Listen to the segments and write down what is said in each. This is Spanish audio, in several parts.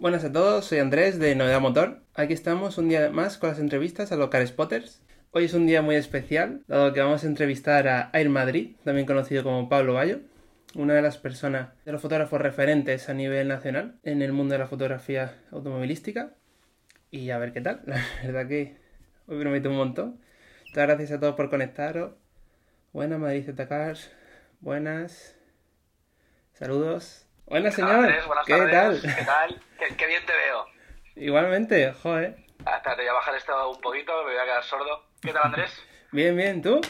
Buenas a todos, soy Andrés de Novedad Motor. Aquí estamos un día más con las entrevistas a los Car Spotters. Hoy es un día muy especial, dado que vamos a entrevistar a Air Madrid, también conocido como Pablo Bayo, una de las personas, de los fotógrafos referentes a nivel nacional en el mundo de la fotografía automovilística. Y a ver qué tal, la verdad que hoy promete un montón. Muchas gracias a todos por conectaros. Buenas, Madrid Z-Cars. Buenas. Saludos. Buenas, señor. Andrés, buenas ¿Qué tardes. tal? ¿Qué tal? Qué, qué bien te veo. Igualmente, joder. Ah, espérate, voy a bajar esto un poquito, me voy a quedar sordo. ¿Qué tal, Andrés? Bien, bien, ¿tú?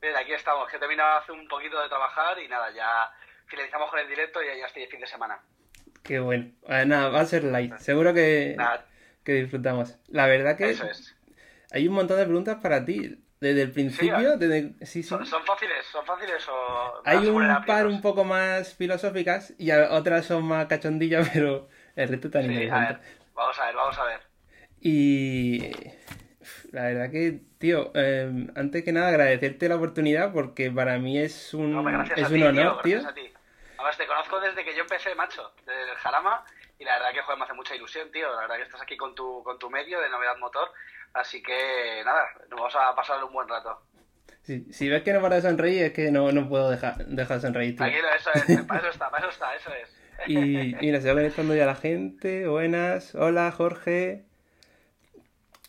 Bien, aquí estamos, que he terminado hace un poquito de trabajar y nada, ya finalizamos con el directo y ya estoy de fin de semana. Qué bueno. Ah, nada, va a ser light. Seguro que, Nada, que disfrutamos. La verdad que eso es. hay un montón de preguntas para ti. Desde el principio, desde... Sí, sí. ¿Son, son fáciles? ¿Son fáciles o...? Hay un par un poco más filosóficas y otras son más cachondillas, pero el resto tan a interesante. ver, vamos a ver, vamos a ver. Y la verdad que, tío, eh, antes que nada agradecerte la oportunidad porque para mí es un, No, gracias es a un ti, honor, tío, tío. gracias a ti. Además, te conozco desde que yo empecé, macho, desde el Jarama, y la verdad que, joder, me hace mucha ilusión, tío. La verdad que estás aquí con tu, con tu medio de Novedad Motor, así que, nada, nos vamos a pasar un buen rato. Si, si ves que no para de sonreír es que no, no puedo dejar, dejar de sonreír, tío. Tranquilo, eso es, para eso está, para eso está, eso es. Y mira, se va conectando ya la gente. Buenas, hola Jorge.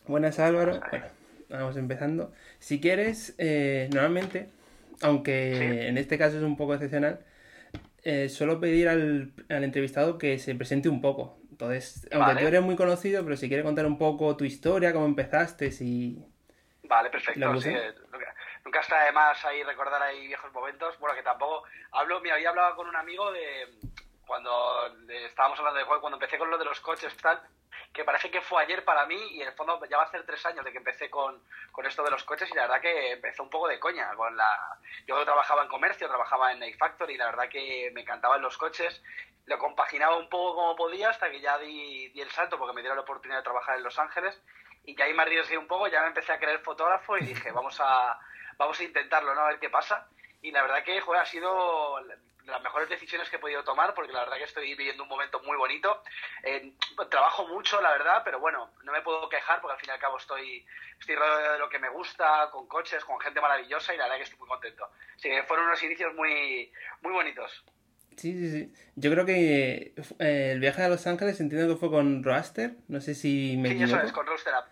Buenas Álvaro. Bueno, vamos empezando. Si quieres, eh, normalmente, aunque Sí. en este caso es un poco excepcional, eh, suelo pedir al, al entrevistado que se presente un poco. Entonces, aunque Vale. tú eres muy conocido, pero si quieres contar un poco tu historia, cómo empezaste, si... Vale, ¿La perfecto, sí. eh, Nunca, nunca está de más ahí recordar ahí viejos momentos. Bueno, que tampoco hablo, me había hablado con un amigo de cuando estábamos hablando de juego, cuando empecé con lo de los coches tal, que parece que fue ayer para mí y en el fondo ya va a hacer tres años de que empecé con, con esto de los coches y la verdad que empezó un poco de coña con la yo trabajaba en comercio trabajaba en Nike Factory y la verdad que me encantaban los coches. Lo compaginaba un poco como podía hasta que ya di, di el salto porque me dieron la oportunidad de trabajar en Los Ángeles y ya ahí me arriesgué un poco ya me empecé a creer fotógrafo y dije vamos a vamos a intentarlo no a ver qué pasa. Y la verdad que joder, ha sido de las mejores decisiones que he podido tomar porque la verdad que estoy viviendo un momento muy bonito Eh, trabajo mucho la verdad pero bueno no me puedo quejar porque al fin y al cabo estoy estoy rodeado de lo que me gusta con coches con gente maravillosa y la verdad que estoy muy contento así que fueron unos inicios muy muy bonitos Sí, sí, sí. Yo creo que eh, el viaje a Los Ángeles entiendo que fue con Roaster. No sé si me sí equivoco. eso es con Rooster Up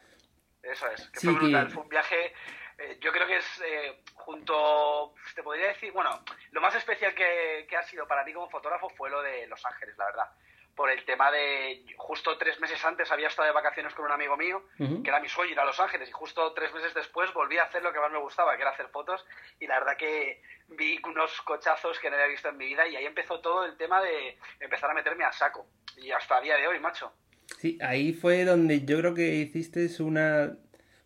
eso es que Sí, fue brutal que- fue un viaje eh, yo creo que es eh, junto te podría decir bueno lo más especial que, que ha sido para mí como fotógrafo fue lo de Los Ángeles la verdad por el tema de justo tres meses antes había estado de vacaciones con un amigo mío que era mi sueño ir a Los Ángeles y justo tres meses después volví a hacer lo que más me gustaba, que era hacer fotos y la verdad que vi unos cochazos que no había visto en mi vida y ahí empezó todo el tema de empezar a meterme a saco y hasta el día de hoy, macho. Sí, ahí fue donde yo creo que hiciste una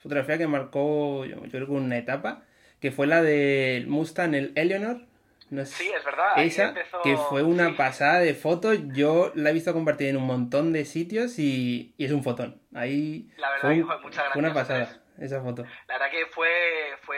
fotografía que marcó, yo, yo creo que una etapa, que fue la del Mustang, el Eleanor. No sé, Sí, es verdad. esa, empezó- que fue una sí. pasada de fotos. Yo la he visto compartir en un montón de sitios y, y es un fotón. Ahí La verdad fue, fue una pasada esa foto. La verdad que fue, fue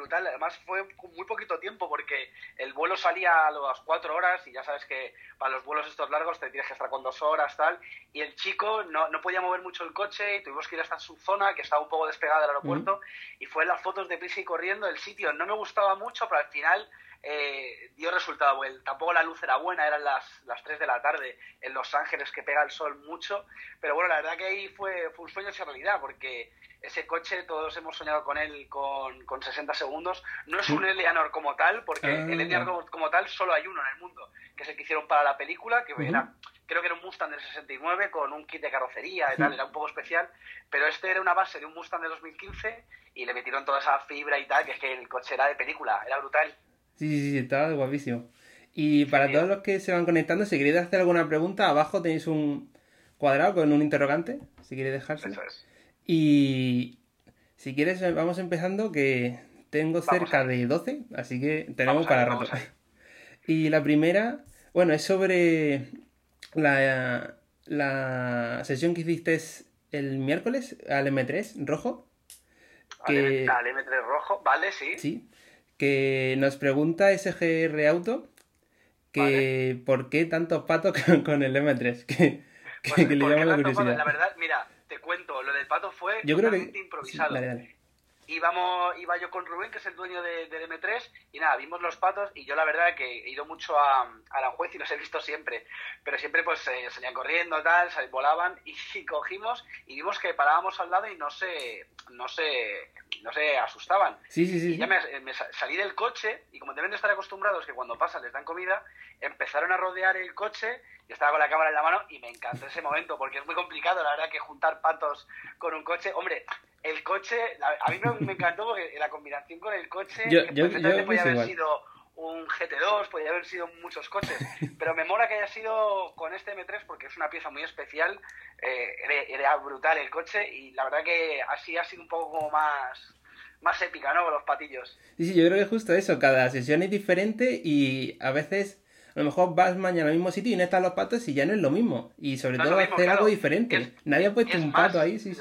brutal, además fue con muy poquito tiempo porque el vuelo salía a las cuatro horas y ya sabes que para los vuelos estos largos te tienes que estar con dos horas tal. Y el chico no, no podía mover mucho el coche y tuvimos que ir hasta su zona que estaba un poco despegada del aeropuerto y fue las fotos de prisa y corriendo. El sitio no me gustaba mucho pero al final eh, dio resultado bueno. tampoco la luz era buena eran las, las 3 de la tarde en Los Ángeles que pega el sol mucho pero bueno la verdad que ahí fue, fue un sueño hecho realidad porque ese coche todos hemos soñado con él con, con 60 segundos. No es un Eleanor como tal, porque Ah. el Eleanor como, como tal solo hay uno en el mundo, que es el que hicieron para la película, que Ujú. era, creo que era un Mustang del 69 con un kit de carrocería y tal, era un poco especial, pero este era una base de un Mustang de 2015 y le metieron toda esa fibra y tal, que es que el coche era de película, era brutal. Sí, sí, sí, estaba guapísimo. Y para Sí. todos los que se van conectando, si queréis hacer alguna pregunta, abajo tenéis un cuadrado con un interrogante, si queréis. Eso es. Y si quieres, eh, vamos empezando, que tengo Vamos cerca de 12, así que tenemos Vamos para rato. Y la primera, bueno, es sobre la, la sesión que hiciste el miércoles al M3 rojo. Que, Al M3 rojo, vale, sí. sí, que nos pregunta SGR Auto que por qué tantos patos con, el M3. Que que, Pues, que le ¿por qué llama la curiosidad. pato? La verdad, mira, te cuento, lo del pato fue Yo creo que... improvisado. Dale, dale. Íbamos, iba yo con Rubén, que es el dueño de, del M3, y nada, vimos los patos, y yo la verdad que he ido mucho a, a Aranjuez y los he visto siempre, pero siempre pues eh, salían corriendo, tal, sal- volaban, y, y cogimos, y vimos que parábamos al lado y no se, no se, no se asustaban. Sí, sí, sí. Y ya me, me sa- salí del coche, y como deben de estar acostumbrados que cuando pasan les dan comida, empezaron a rodear el coche, yo estaba con la cámara en la mano, y me encantó ese momento, porque es muy complicado, la verdad, que juntar patos con un coche. Hombre, el coche, a mí me, me encantó porque la combinación con el coche, Yo- que yo- perfectamente yo podía haber igual. sido un GT2, podía haber sido muchos coches, pero me mola que haya sido con este M3 porque es una pieza muy especial, eh, era, era brutal el coche y la verdad que así ha sido un poco como más, más épica, ¿no? Con los patillos. Sí, sí, yo creo que es justo eso. Cada sesión es diferente y a veces a lo mejor vas mañana al mismo sitio y no están los patos y ya no es lo mismo. Y sobre No todo mismo, hacer claro. algo diferente. Es- Nadie ha puesto Es un más, pato ahí, sí, sí.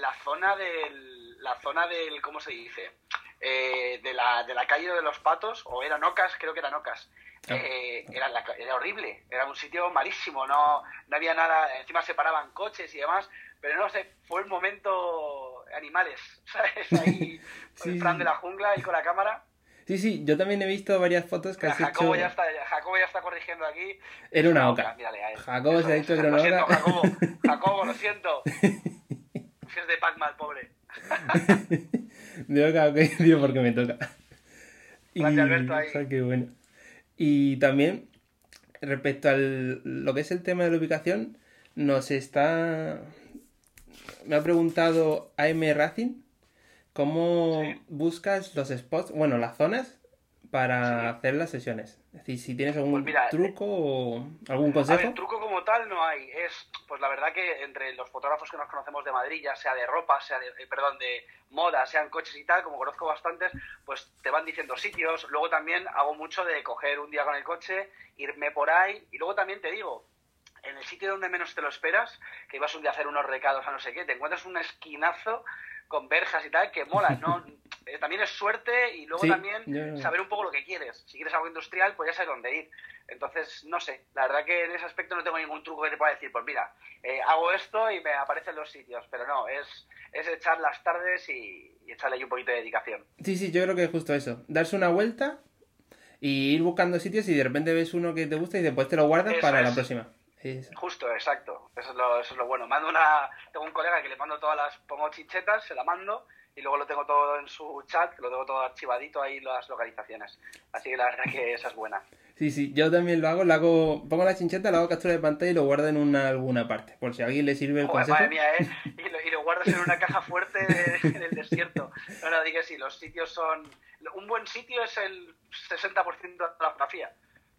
La, zona del, la zona del, ¿cómo se dice? Eh, de, la, de la calle de los patos, o eran ocas, creo que eran ocas. Ah. Eh, era, la- era horrible, era un sitio malísimo, no, no había nada, encima se paraban coches y demás, pero no sé, fue el momento animales, ¿sabes? Ahí, Sí, el sí. de la jungla y con la cámara. Sí, sí, yo también he visto varias fotos que Mira, has hecho. Jacobo, ya está, Jacobo ya está corrigiendo aquí. Era una oca. mírale él. Jacobo se ha dicho que era una oca. Jacobo, Jacobo, lo siento. De Pac-Man, pobre. Ok, digo porque me toca. Grande Alberto ahí. o sea, qué bueno. Y también, respecto al lo que es el tema de la ubicación, nos está. Me ha preguntado AM Racing cómo Sí. buscas los spots, bueno, las zonas para Sí. hacer las sesiones. Es decir, si tienes algún Pues mira, truco o algún A consejo. ver, truco como tal no hay. Es, pues la verdad que entre los fotógrafos que nos conocemos de Madrid, ya sea de ropa, sea de, eh, perdón, de moda, sean coches y tal, como conozco bastantes, pues te van diciendo sitios. Luego también hago mucho de coger un día con el coche, irme por ahí. Y luego también te digo, en el sitio donde menos te lo esperas, que ibas un día a hacer unos recados a no sé qué, te encuentras un esquinazo con verjas y tal que mola, ¿no? Eh, también es suerte y luego Sí, también saber un poco lo que quieres. Si quieres algo industrial, pues ya sabes dónde ir. Entonces, no sé, la verdad que en ese aspecto no tengo ningún truco que te pueda decir, pues mira, eh, hago esto y me aparecen los sitios, pero no, es, es echar las tardes y, y echarle ahí un poquito de dedicación. Sí, sí, yo creo que es justo eso. Darse una vuelta y ir buscando sitios y de repente ves uno que te gusta y después te lo guardas Eso para la próxima. Eso. Justo, exacto. Eso es lo, eso es lo bueno. Mando una, tengo un colega que le mando todas las, pongo chinchetas, se la mando y luego lo tengo todo en su chat, lo tengo todo archivadito ahí las localizaciones. Así que la verdad que esa es buena. Sí, sí, yo también lo hago, lo hago, pongo la chincheta, lo hago captura de pantalla y lo guardo en una alguna parte, por si a alguien le sirve el Joder, consejo. madre mía, ¿eh? Y lo, y lo guardas en una caja fuerte de- en el desierto. No, no, diga sí, los sitios son... Un buen sitio es el 60% de la fotografía,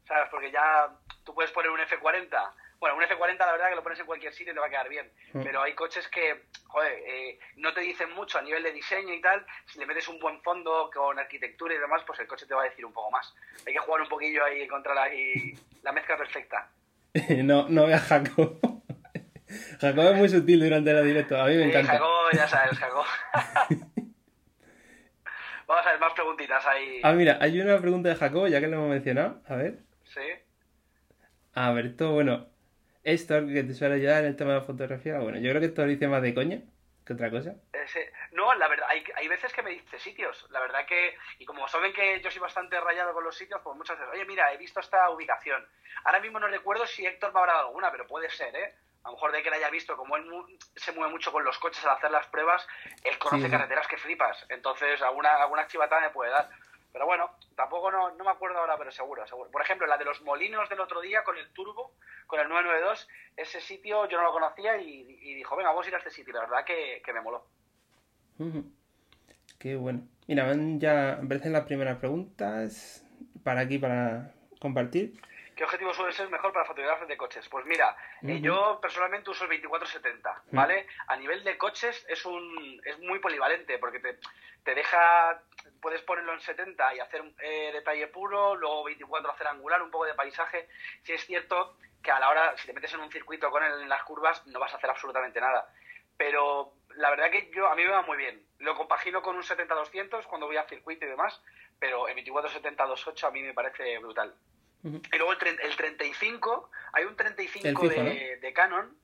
¿sabes? Porque ya tú puedes poner un F40... Bueno, un F40 la verdad que lo pones en cualquier sitio y te va a quedar bien. Mm. Pero hay coches que, joder, eh, no te dicen mucho a nivel de diseño y tal. Si le metes un buen fondo con arquitectura y demás, pues el coche te va a decir un poco más. Hay que jugar un poquillo ahí y encontrar ahí la mezcla perfecta. no, no veas Jacob. Jacob es muy sutil durante la directo, a mí me Sí, encanta. Jacob, ya sabes, Jacob. Vamos a ver más preguntitas ahí. Ah, mira, hay una pregunta de Jacob, ya que lo hemos mencionado. A ver. Sí. A ver, esto, bueno, esto que te suele ayudar en el tema de la fotografía, bueno, yo creo que esto lo dice más de coña que otra cosa. Ese- no, la verdad, hay, hay veces que me dice sitios. La verdad que, y como saben que yo soy bastante rayado con los sitios, pues muchas veces, oye, mira, he visto esta ubicación. Ahora mismo no recuerdo si Héctor me habrá dado alguna, pero puede ser, ¿eh? A lo mejor de que la haya visto, como él mu- se mueve mucho con los coches al hacer las pruebas, él conoce sí. carreteras que flipas. Entonces, alguna, alguna chivatada me puede dar. Pero bueno, tampoco no, no me acuerdo ahora, pero seguro, seguro. Por ejemplo, la de los molinos del otro día con el turbo, con el 992, ese sitio yo no lo conocía y, y dijo, venga, vamos a ir a este sitio. La verdad que, que me moló. Qué bueno. Mira, van ya aparecen las primeras preguntas para aquí, para compartir. ¿Qué objetivo suele ser mejor para fotógrafos de coches? Pues mira, eh, yo personalmente uso el 2470, ¿vale? A nivel de coches es un es muy polivalente porque te, te deja, puedes ponerlo en 70 y hacer eh, detalle puro, luego 24 hacer angular, un poco de paisaje. Si es cierto que a la hora, si te metes en un circuito con él en las curvas, no vas a hacer absolutamente nada. Pero la verdad que yo a mí me va muy bien. Lo compagino con un 70-200 cuando voy a circuito y demás, pero el 24-70-28 a mí me parece brutal. Y luego el, el 35, hay un 35 El fijo, de, de Canon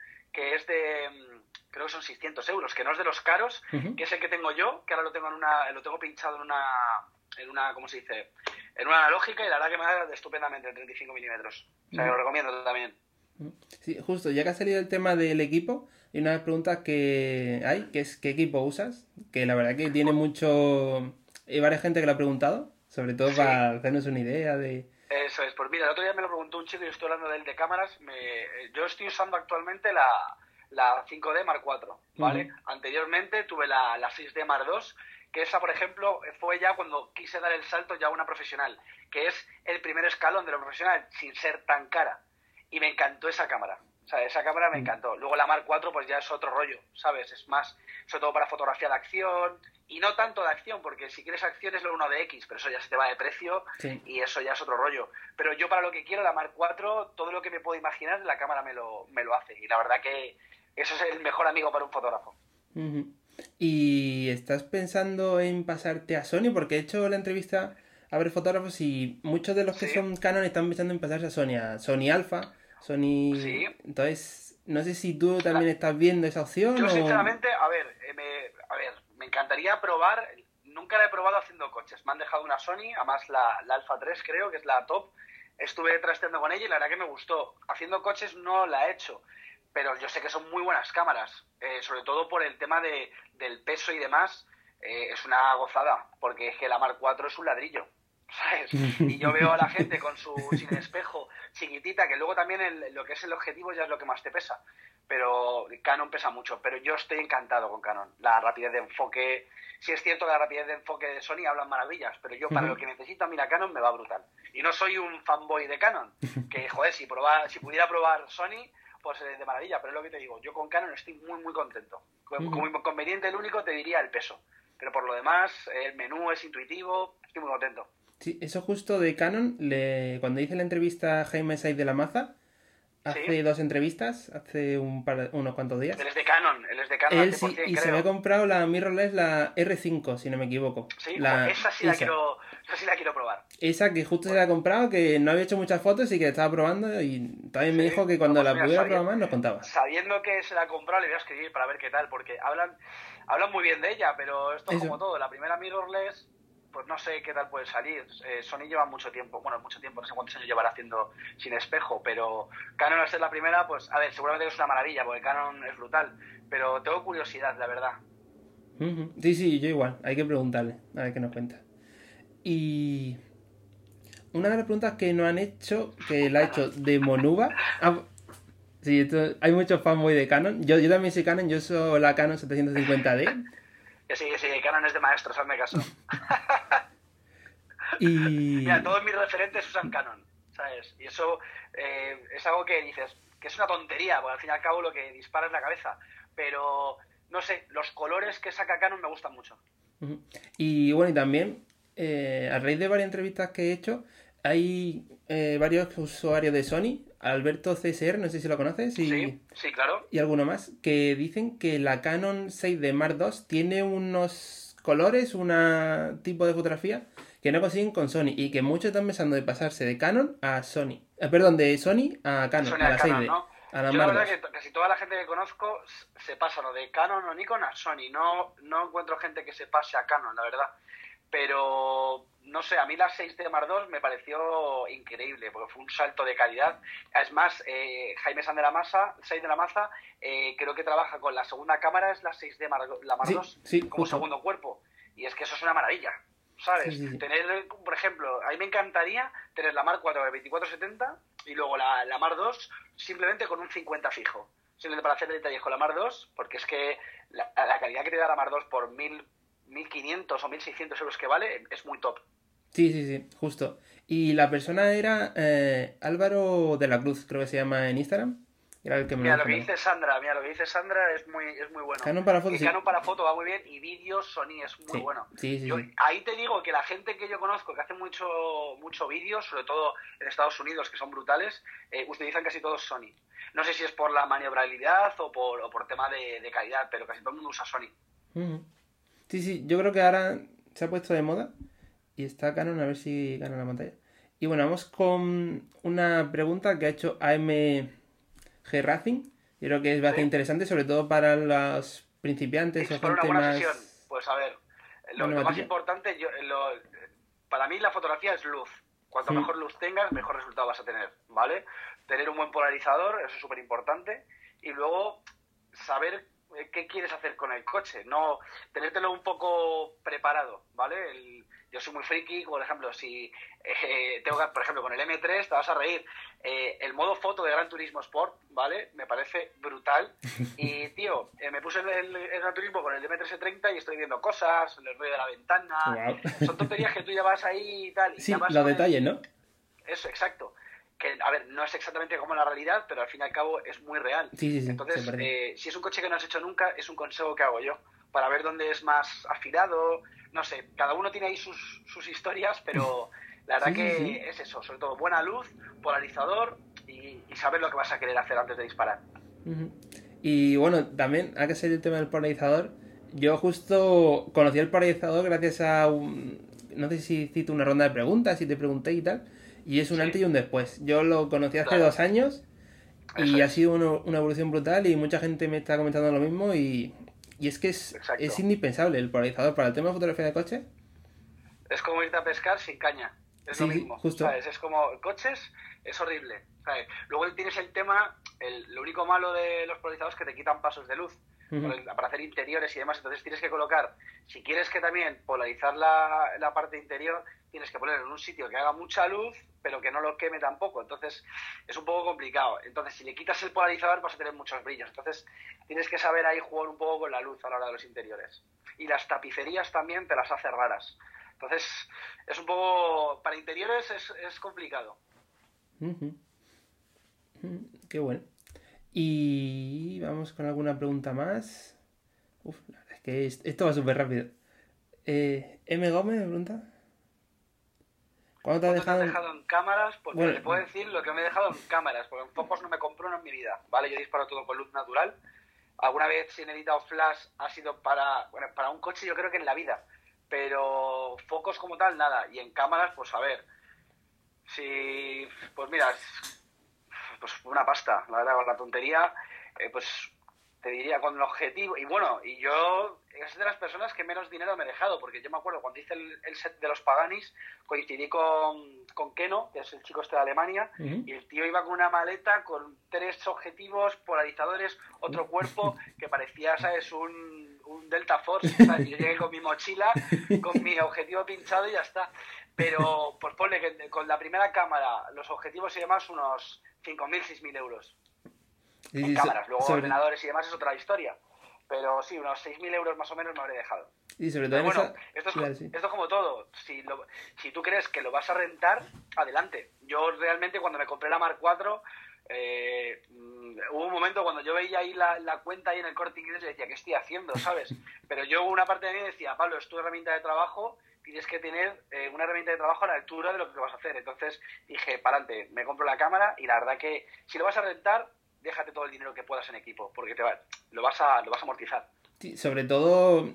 creo que son 600 euros, que no es de los caros, que es el que tengo yo, que ahora lo tengo en una, lo tengo pinchado en una, en una, ¿cómo se dice? En una analógica y la verdad que me da estupendamente en 35 milímetros. O sea, lo recomiendo también. Sí, justo, ya que ha salido el tema del equipo, hay una pregunta que hay, que es ¿qué equipo usas? Que la verdad que tiene mucho... Hay varias gente que lo ha preguntado, sobre todo para hacernos una idea de... Eso es, pues mira, el otro día me lo preguntó un chico y estoy hablando de él de cámaras. Me... Yo estoy usando actualmente la, la 5D Mark IV, ¿vale? Anteriormente tuve la, la 6D Mark II, que esa, por ejemplo, fue ya cuando quise dar el salto ya a una profesional, que es el primer escalón de lo profesional, sin ser tan cara. Y me encantó esa cámara. O sea, esa cámara me encantó. Luego la Mark IV, pues ya es otro rollo, ¿sabes? Es más, sobre todo para fotografía de acción, y no tanto de acción, porque si quieres acción es lo uno de X, pero eso ya se te va de precio y eso ya es otro rollo. Pero yo para lo que quiero, la Mark IV, todo lo que me puedo imaginar, la cámara me lo, me lo hace. Y la verdad que eso es el mejor amigo para un fotógrafo. ¿Y estás pensando en pasarte a Sony? Porque he hecho la entrevista a ver fotógrafos y muchos de los que son Canon están pensando en pasarse a Sony, a Sony Alpha, Sony... Sí. Entonces, no sé si tú también estás viendo esa opción. Yo, sinceramente, a ver, eh, me, a ver, me encantaría probar, nunca la he probado haciendo coches. Me han dejado una Sony, además la, la Alpha 3 creo, que es la top. Estuve trasteando con ella y la verdad que me gustó. Haciendo coches no la he hecho pero yo sé que son muy buenas cámaras, eh, sobre todo por el tema de, del peso y demás, eh, es una gozada, porque es que la Mark 4 es un ladrillo, ¿sabes? Y yo veo a la gente con su sin espejo chiquitita, que luego también lo que es el objetivo ya es lo que más te pesa, pero Canon pesa mucho, pero yo estoy encantado con Canon, la rapidez de enfoque, si es cierto que la rapidez de enfoque de Sony hablan maravillas, pero yo para lo que necesito, mira, Canon me va brutal. Y no soy un fanboy de Canon, que joder, si, probar, si pudiera probar Sony pues eh, de maravilla, pero es lo que te digo, yo con Canon estoy muy, muy contento. Como inconveniente el único te diría el peso, pero por lo demás el menú es intuitivo, estoy muy contento. Sí, eso justo de Canon, le... cuando hice la entrevista a Jaime Saiz de la Maza, hace dos entrevistas, hace un par, unos cuantos días. Él es de Canon, él es de Canon. Él sí, y se me ha comprado la mirrorless, la R5, si no me equivoco. Sí, la, esa sí la quiero esa sí la quiero probar. Esa que justo se la ha comprado, que no había hecho muchas fotos y que estaba probando y también me dijo que cuando la pudiera probar más nos contaba. Sabiendo que se la ha comprado le voy a escribir para ver qué tal, porque hablan hablan muy bien de ella, pero esto es como todo, la primera mirrorless pues no sé qué tal puede salir. Eh, Sony lleva mucho tiempo, bueno, mucho tiempo, no sé cuántos años llevará haciendo sin espejo, pero Canon al ser la primera, pues a ver, seguramente es una maravilla, porque Canon es brutal, pero tengo curiosidad, la verdad. Sí, sí, yo igual, hay que preguntarle, a ver qué nos cuenta. Y una de las preguntas que nos han hecho, que la ha hecho de Monuba. Ah, sí, hay muchos muy de Canon. Yo, yo también soy Canon, yo soy la Canon 750D. Sí, sí, Canon es de maestros, hazme caso. y... Mira, todos mis referentes usan Canon, ¿sabes? Y eso eh, es algo que dices, que es una tontería, porque al fin y al cabo lo que dispara es la cabeza. Pero, no sé, los colores que saca Canon me gustan mucho. Y bueno, y también eh, a raíz de varias entrevistas que he hecho, hay eh, varios usuarios de Sony, Alberto CSR, no sé si lo conoces, y, sí, claro. Y alguno más, que dicen que la Canon 6 de Mark II tiene unos colores, un tipo de fotografía que no consiguen con Sony y que muchos están pensando de pasarse de Canon a Sony. Eh, perdón, de Sony a Canon, a la 6D. A la Yo la verdad que casi toda la gente que conozco se pasa lo de Canon o Nikon a Sony. No, no encuentro gente que se pase a Canon, la verdad pero no sé, a mí la 6D Mark II me pareció increíble, porque fue un salto de calidad. Es más, eh, Jaime San de la Masa, 6 de la Maza, eh, creo que trabaja con la segunda cámara, es la 6D Mark, la Mark II, como segundo cuerpo. Y es que eso es una maravilla, ¿sabes? Tener, por ejemplo, a mí me encantaría tener la Mark IV de 2470 y luego la, la Mark II simplemente con un 50 fijo. Simplemente para hacer detalles con la Mark II, porque es que la, la calidad que te da la Mark II por mil 1.500 o 1.600 euros que vale, es muy top. Sí, sí, sí, justo. Y la persona era eh, Álvaro de la Cruz, creo que se llama en Instagram. Era el que me mira, lo que dice Sandra, mira, lo que dice Sandra es muy, es muy bueno. Canon para foto, sí. Canon para foto va muy bien y vídeos Sony es muy bueno. Sí, sí, ahí te digo que la gente que yo conozco que hace mucho, mucho vídeo, sobre todo en Estados Unidos, que son brutales, eh, utilizan casi todos Sony. No sé si es por la maniobrabilidad o por, o por tema de, calidad, pero casi todo el mundo usa Sony. Sí, sí, yo creo que ahora se ha puesto de moda y está Canon a ver si gana la pantalla. Y bueno, vamos con una pregunta que ha hecho AMG Racing, Yo creo que es bastante interesante, sobre todo para los principiantes o gente más... Sesión. Pues a ver, lo, más importante, yo, lo, para mí la fotografía es luz. Cuanto mejor luz tengas, mejor resultado vas a tener, ¿vale? Tener un buen polarizador, eso es súper importante. Y luego saber qué quieres hacer con el coche, no tenértelo un poco preparado, ¿vale? El, yo soy muy friki, por ejemplo, si eh, tengo que, por ejemplo, con el M3 te vas a reír. Eh, el modo foto de Gran Turismo Sport, ¿vale? Me parece brutal. Y, tío, eh, me puse el, Gran Turismo con el M330 y estoy viendo cosas, el ruido de la ventana. Son tonterías que tú ya vas ahí y tal. Y sí, los detalles, ¿no? Eso, exacto. Que, a ver, no es exactamente como la realidad, pero al fin y al cabo es muy real. Sí, sí, Entonces, si es un coche que no has hecho nunca, es un consejo que hago yo para ver dónde es más afilado. No sé, cada uno tiene ahí sus, sus historias, pero la verdad que es eso, sobre todo buena luz, polarizador y, saber lo que vas a querer hacer antes de disparar. Y bueno, también hay que ser el tema del polarizador. Yo justo conocí el polarizador gracias a un... No sé si cito una ronda de preguntas, si te pregunté y tal. Y es un antes y un después. Yo lo conocí hace dos años y ha sido una evolución brutal y mucha gente me está comentando lo mismo y y es que es, es indispensable el polarizador para el tema de fotografía de coche. Es como irte a pescar sin caña. Es lo mismo. Justo. Es como coches, es horrible. Luego tienes el tema, el, lo único malo de los polarizadores es que te quitan pasos de luz para hacer interiores y demás. Entonces tienes que colocar, si quieres que también polarizar la, la parte interior, tienes que ponerlo en un sitio que haga mucha luz, pero que no lo queme tampoco. Entonces es un poco complicado. Entonces si le quitas el polarizador vas a tener muchos brillos. Entonces tienes que saber ahí jugar un poco con la luz a la hora de los interiores. Y las tapicerías también te las hace raras. Entonces es un poco, para interiores es, complicado. Qué bueno. Y vamos con alguna pregunta más. Uf, la verdad es que esto va súper rápido. Eh, M. Gómez me pregunta. ¿Cuándo te has dejado, en... cámaras? Pues bueno, te puedo decir lo que me he dejado en cámaras, porque en focos no me compro en mi vida, ¿vale? Yo disparo todo con luz natural. Alguna vez si he editado flash ha sido para, bueno, para un coche yo creo que en la vida, pero focos como tal, nada. Y en cámaras, pues a ver, si, pues mira, pues una pasta, la verdad, con la tontería, eh, pues te diría con el objetivo, y bueno, y yo es de las personas que menos dinero me he dejado, porque yo me acuerdo cuando hice el, set de los Paganis, coincidí con, con, Keno, que es el chico este de Alemania, y el tío iba con una maleta con tres objetivos, polarizadores, otro cuerpo, que parecía, ¿sabes?, un, un Delta Force, ¿sabes? yo llegué con mi mochila, con mi objetivo pinchado y ya está. Pero, pues ponle que con la primera cámara, los objetivos y demás, unos 5.000, 6.000 euros. En cámaras, luego ordenadores y demás es otra historia. Pero sí, unos 6.000 euros más o menos me habré dejado. Y sobre todo bueno, esto, es, esto como todo. Si, si tú crees que lo vas a rentar, adelante. Yo realmente cuando me compré la Mark IV, eh, mm, hubo un momento cuando yo veía ahí la, la cuenta ahí en el corte inglés y decía, ¿qué estoy haciendo? ¿Sabes? Pero yo una parte de mí decía, Pablo, es tu herramienta de trabajo tienes que tener eh, una herramienta de trabajo a la altura de lo que vas a hacer. Entonces dije, para adelante, me compro la cámara y la verdad que si lo vas a rentar, déjate todo el dinero que puedas en equipo, porque te va, lo, vas a, lo vas a amortizar. Sí, sobre todo,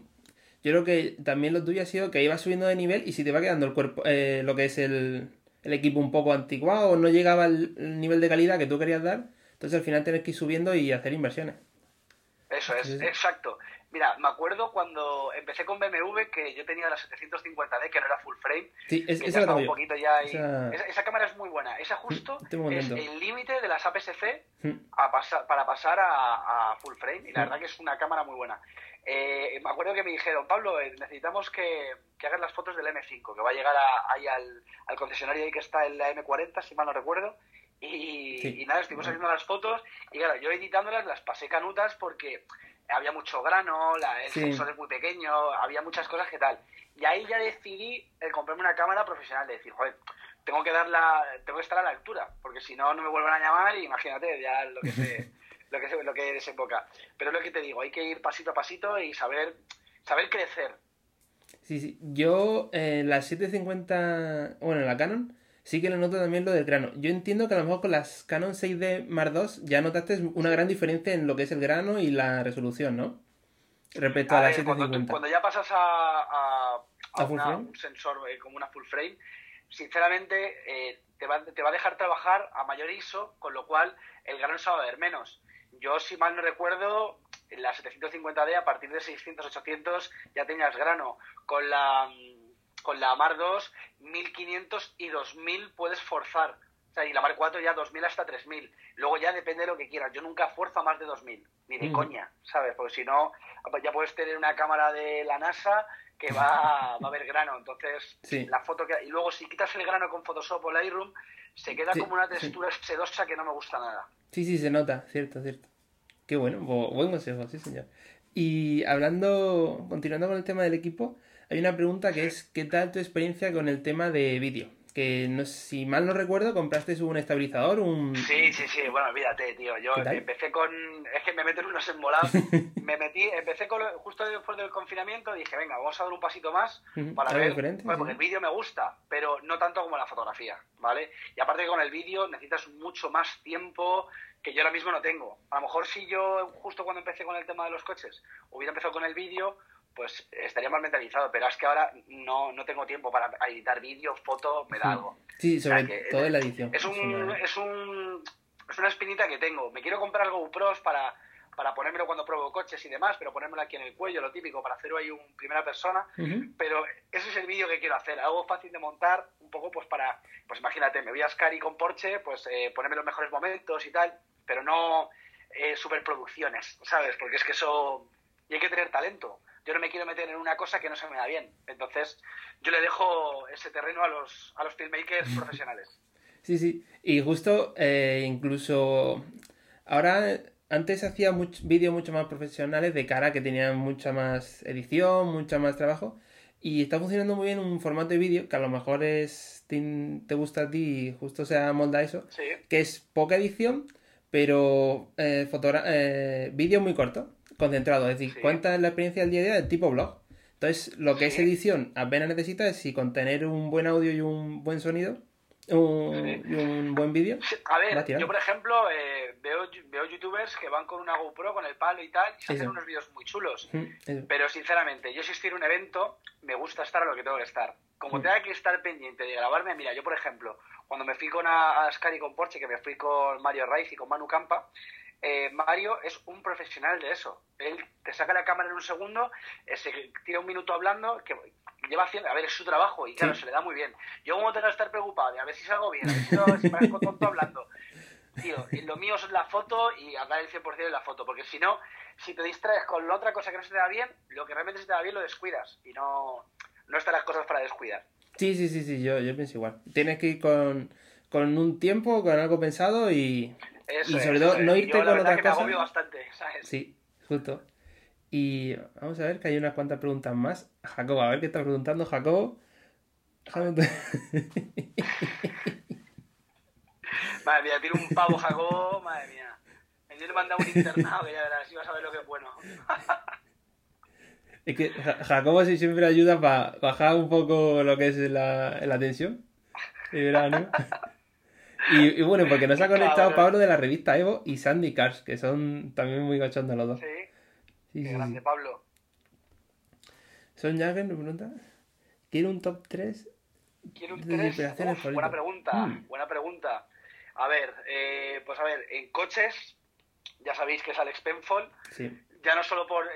yo creo que también lo tuyo ha sido que ibas subiendo de nivel y si te va quedando el cuerpo, eh, lo que es el, el, equipo un poco antiguado o no llegaba al nivel de calidad que tú querías dar, entonces al final tienes que ir subiendo y hacer inversiones. Eso es, exacto. Mira, me acuerdo cuando empecé con BMW que yo tenía la 750D, que no era full frame. Sí, es, esa estaba un poquito ya esa... cámara es muy buena. Esa justo mm, es el límite de las APS-C mm. para pasar a, full frame. Y la mm. verdad que es una cámara muy buena. Eh, me acuerdo que me dijeron, Pablo, eh, necesitamos que, que, hagas las fotos del M5, que va a llegar ahí al, concesionario ahí que está en la M40, si mal no recuerdo. Y, y nada, estuvimos haciendo las fotos y claro, yo editándolas las pasé canutas porque había mucho grano, la, el sensor es muy pequeño, había muchas cosas que tal. Y ahí ya decidí el comprarme una cámara profesional, de decir, joder, tengo que dar la, tengo que estar a la altura, porque si no, no me vuelven a llamar y imagínate ya lo que se, lo que se, lo que desemboca. Pero es lo que te digo, hay que ir pasito a pasito y saber, saber crecer. Sí, sí. Yo, eh, la 750, bueno, la Canon, sí que le noto también lo del grano. Yo entiendo que a lo mejor con las Canon 6D Mark II ya notaste una gran diferencia en lo que es el grano y la resolución, ¿no? Respecto a, la 750. Cuando, ya pasas a, a, un sensor eh, como una full frame, sinceramente eh, te, va, te va a dejar trabajar a mayor ISO, con lo cual el grano se va a ver menos. yo, si mal no recuerdo, en la 750D, a partir de 600, 800, ya tenías grano. Con la, con la Mar 2, 1500 y 2000 puedes forzar. O sea, y la Mar 4 ya 2000 hasta 3000. Luego ya depende de lo que quieras. Yo nunca fuerzo a más de 2000, ni de coña, ¿sabes? Porque si no, ya puedes tener una cámara de la NASA que va, va a haber grano. Entonces, la foto que. Y luego, si quitas el grano con Photoshop o Lightroom, se queda como una textura sedosa que no me gusta nada. Sí, sí, se nota, cierto, cierto. Qué bueno, buen consejo, sí, señor. Y hablando, continuando con el tema del equipo, hay una pregunta que es: ¿qué tal tu experiencia con el tema de vídeo? que no, si mal no recuerdo, compraste un estabilizador, un... Sí, sí, sí, bueno, olvídate, tío. Yo empecé con... Es que me meto en unos embolados. me metí, empecé con... Justo después del confinamiento dije, venga, vamos a dar un pasito más para ver... Bueno, porque el vídeo me gusta, pero no tanto como la fotografía, ¿vale? Y aparte que con el vídeo necesitas mucho más tiempo que yo ahora mismo no tengo. A lo mejor si yo, justo cuando empecé con el tema de los coches, hubiera empezado con el vídeo, pues estaría mal mentalizado, pero es que ahora no, no tengo tiempo para editar vídeo, foto, me da algo. Sí, sobre todo en la edición. Es, un, es, un, es una espinita que tengo. Me quiero comprar GoPros para, para ponérmelo cuando pruebo coches y demás, pero ponérmelo aquí en el cuello, lo típico, para hacerlo ahí un primera persona. Pero ese es el vídeo que quiero hacer, algo fácil de montar, un poco pues para, pues imagínate, me voy a Scari con Porsche, pues eh, ponerme los mejores momentos y tal, pero no eh, superproducciones, ¿sabes? Porque es que eso... Y hay que tener talento yo no me quiero meter en una cosa que no se me da bien. Entonces, yo le dejo ese terreno a los, a los filmmakers profesionales. Sí, sí. Y justo, eh, incluso ahora, antes hacía vídeos mucho más profesionales de cara que tenían mucha más edición, mucha más trabajo. Y está funcionando muy bien un formato de vídeo que a lo mejor es te, gusta a ti y justo se amolda eso. Que es poca edición, pero eh, eh, vídeo muy corto concentrado. Es decir, cuenta la experiencia del día a día del tipo blog. Entonces, lo que es edición apenas necesita es si con tener un buen audio y un buen sonido un, y un buen vídeo. A ver, yo por ejemplo eh, veo, veo youtubers que van con una GoPro, con el palo y tal, y se hacen unos vídeos muy chulos. Pero sinceramente, yo si estoy en un evento, me gusta estar a lo que tengo que estar. Como tenga que estar pendiente de grabarme, mira, yo por ejemplo, cuando me fui con a, a Scary con Porsche, que me fui con Mario Raiz y con Manu Campa, eh, Mario es un profesional de eso. Él te saca la cámara en un segundo, eh, se tira un minuto hablando, que lleva haciendo, a ver, es su trabajo y claro, se le da muy bien. Yo como tengo que estar preocupado de a ver si salgo bien, a ver si, no, si parezco tonto hablando. Tío, lo mío es la foto y hablar el 100% de la foto, porque si no, si te distraes con la otra cosa que no se te da bien, lo que realmente se te da bien lo descuidas y no, no están las cosas para descuidar. Sí, sí, sí, sí, yo, yo pienso igual. Tienes que ir con, con un tiempo, con algo pensado y y sobre todo no irte con otra cosa. bastante, Sí, justo. Y vamos a ver que hay unas cuantas preguntas más. Jacobo, a ver qué está preguntando Jacobo. Madre mía, tiene un pavo Jacobo, madre mía. Yo le mandado un internado que ya verás, si vas a ver lo que es bueno. es que Jacobo sí siempre ayuda para bajar un poco lo que es la, la tensión. Y verás, ¿no? Y, bueno, porque nos ha conectado Pablo de la revista Evo y Sandy Cars, que son también muy gachondos los dos. Sí. sí Qué grande, Pablo. Son Jagger me pregunta. ¿Quiere un top 3? ¿Quiere un 3? buena pregunta, mm. buena pregunta. A ver, eh, pues a ver, en coches, ya sabéis que es Alex Penfold. Sí. Ya no solo por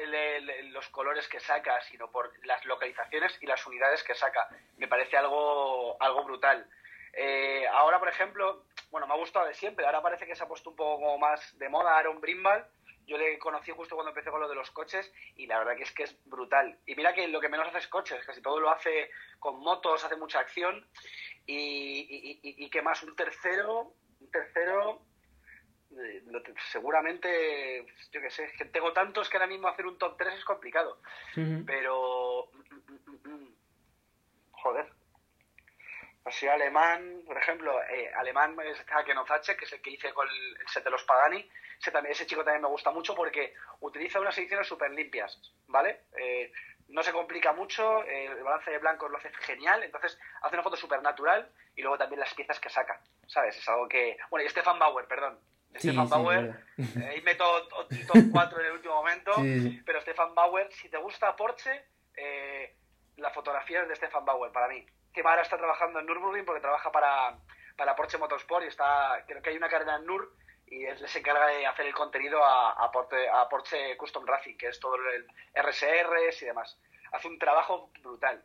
los colores que saca, sino por las localizaciones y las unidades que saca. Me parece algo, algo brutal. Eh, ahora, por ejemplo, bueno, me ha gustado de siempre. Ahora parece que se ha puesto un poco más de moda Aaron Brimbal. Yo le conocí justo cuando empecé con lo de los coches y la verdad que es que es brutal. Y mira que lo que menos hace es coches, casi todo lo hace con motos, hace mucha acción. Y, y, qué más, un tercero, un tercero, eh, seguramente, yo qué sé, que tengo tantos que ahora mismo hacer un top 3 es complicado. Pero, mm, mm, mm, joder, Así alemán, por ejemplo, eh, alemán está Kenozache, que es el que hice con el, set de los Pagani. Ese, también, ese chico también me gusta mucho porque utiliza unas ediciones súper limpias, ¿vale? Eh, no se complica mucho, el balance de blancos lo hace genial, entonces hace una foto súper natural y luego también las piezas que saca, ¿sabes? Es algo que... Bueno, y Stefan Bauer, perdón. Stefan Bauer, eh, ahí meto top 4 en el último momento, pero Stefan Bauer, si te gusta Porsche, eh, la fotografía es de Stefan Bauer para mí que ahora está trabajando en Nürburgring porque trabaja para, para Porsche Motorsport y está, creo que hay una carrera en Nur y él se encarga de hacer el contenido a, a, Porsche, Custom Racing, que es todo el RSRs y demás. Hace un trabajo brutal.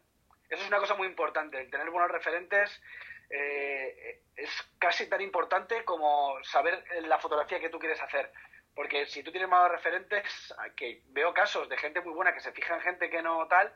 Eso es una cosa muy importante, el tener buenos referentes eh, es casi tan importante como saber la fotografía que tú quieres hacer. Porque si tú tienes malos referentes, que veo casos de gente muy buena que se fija en gente que no tal,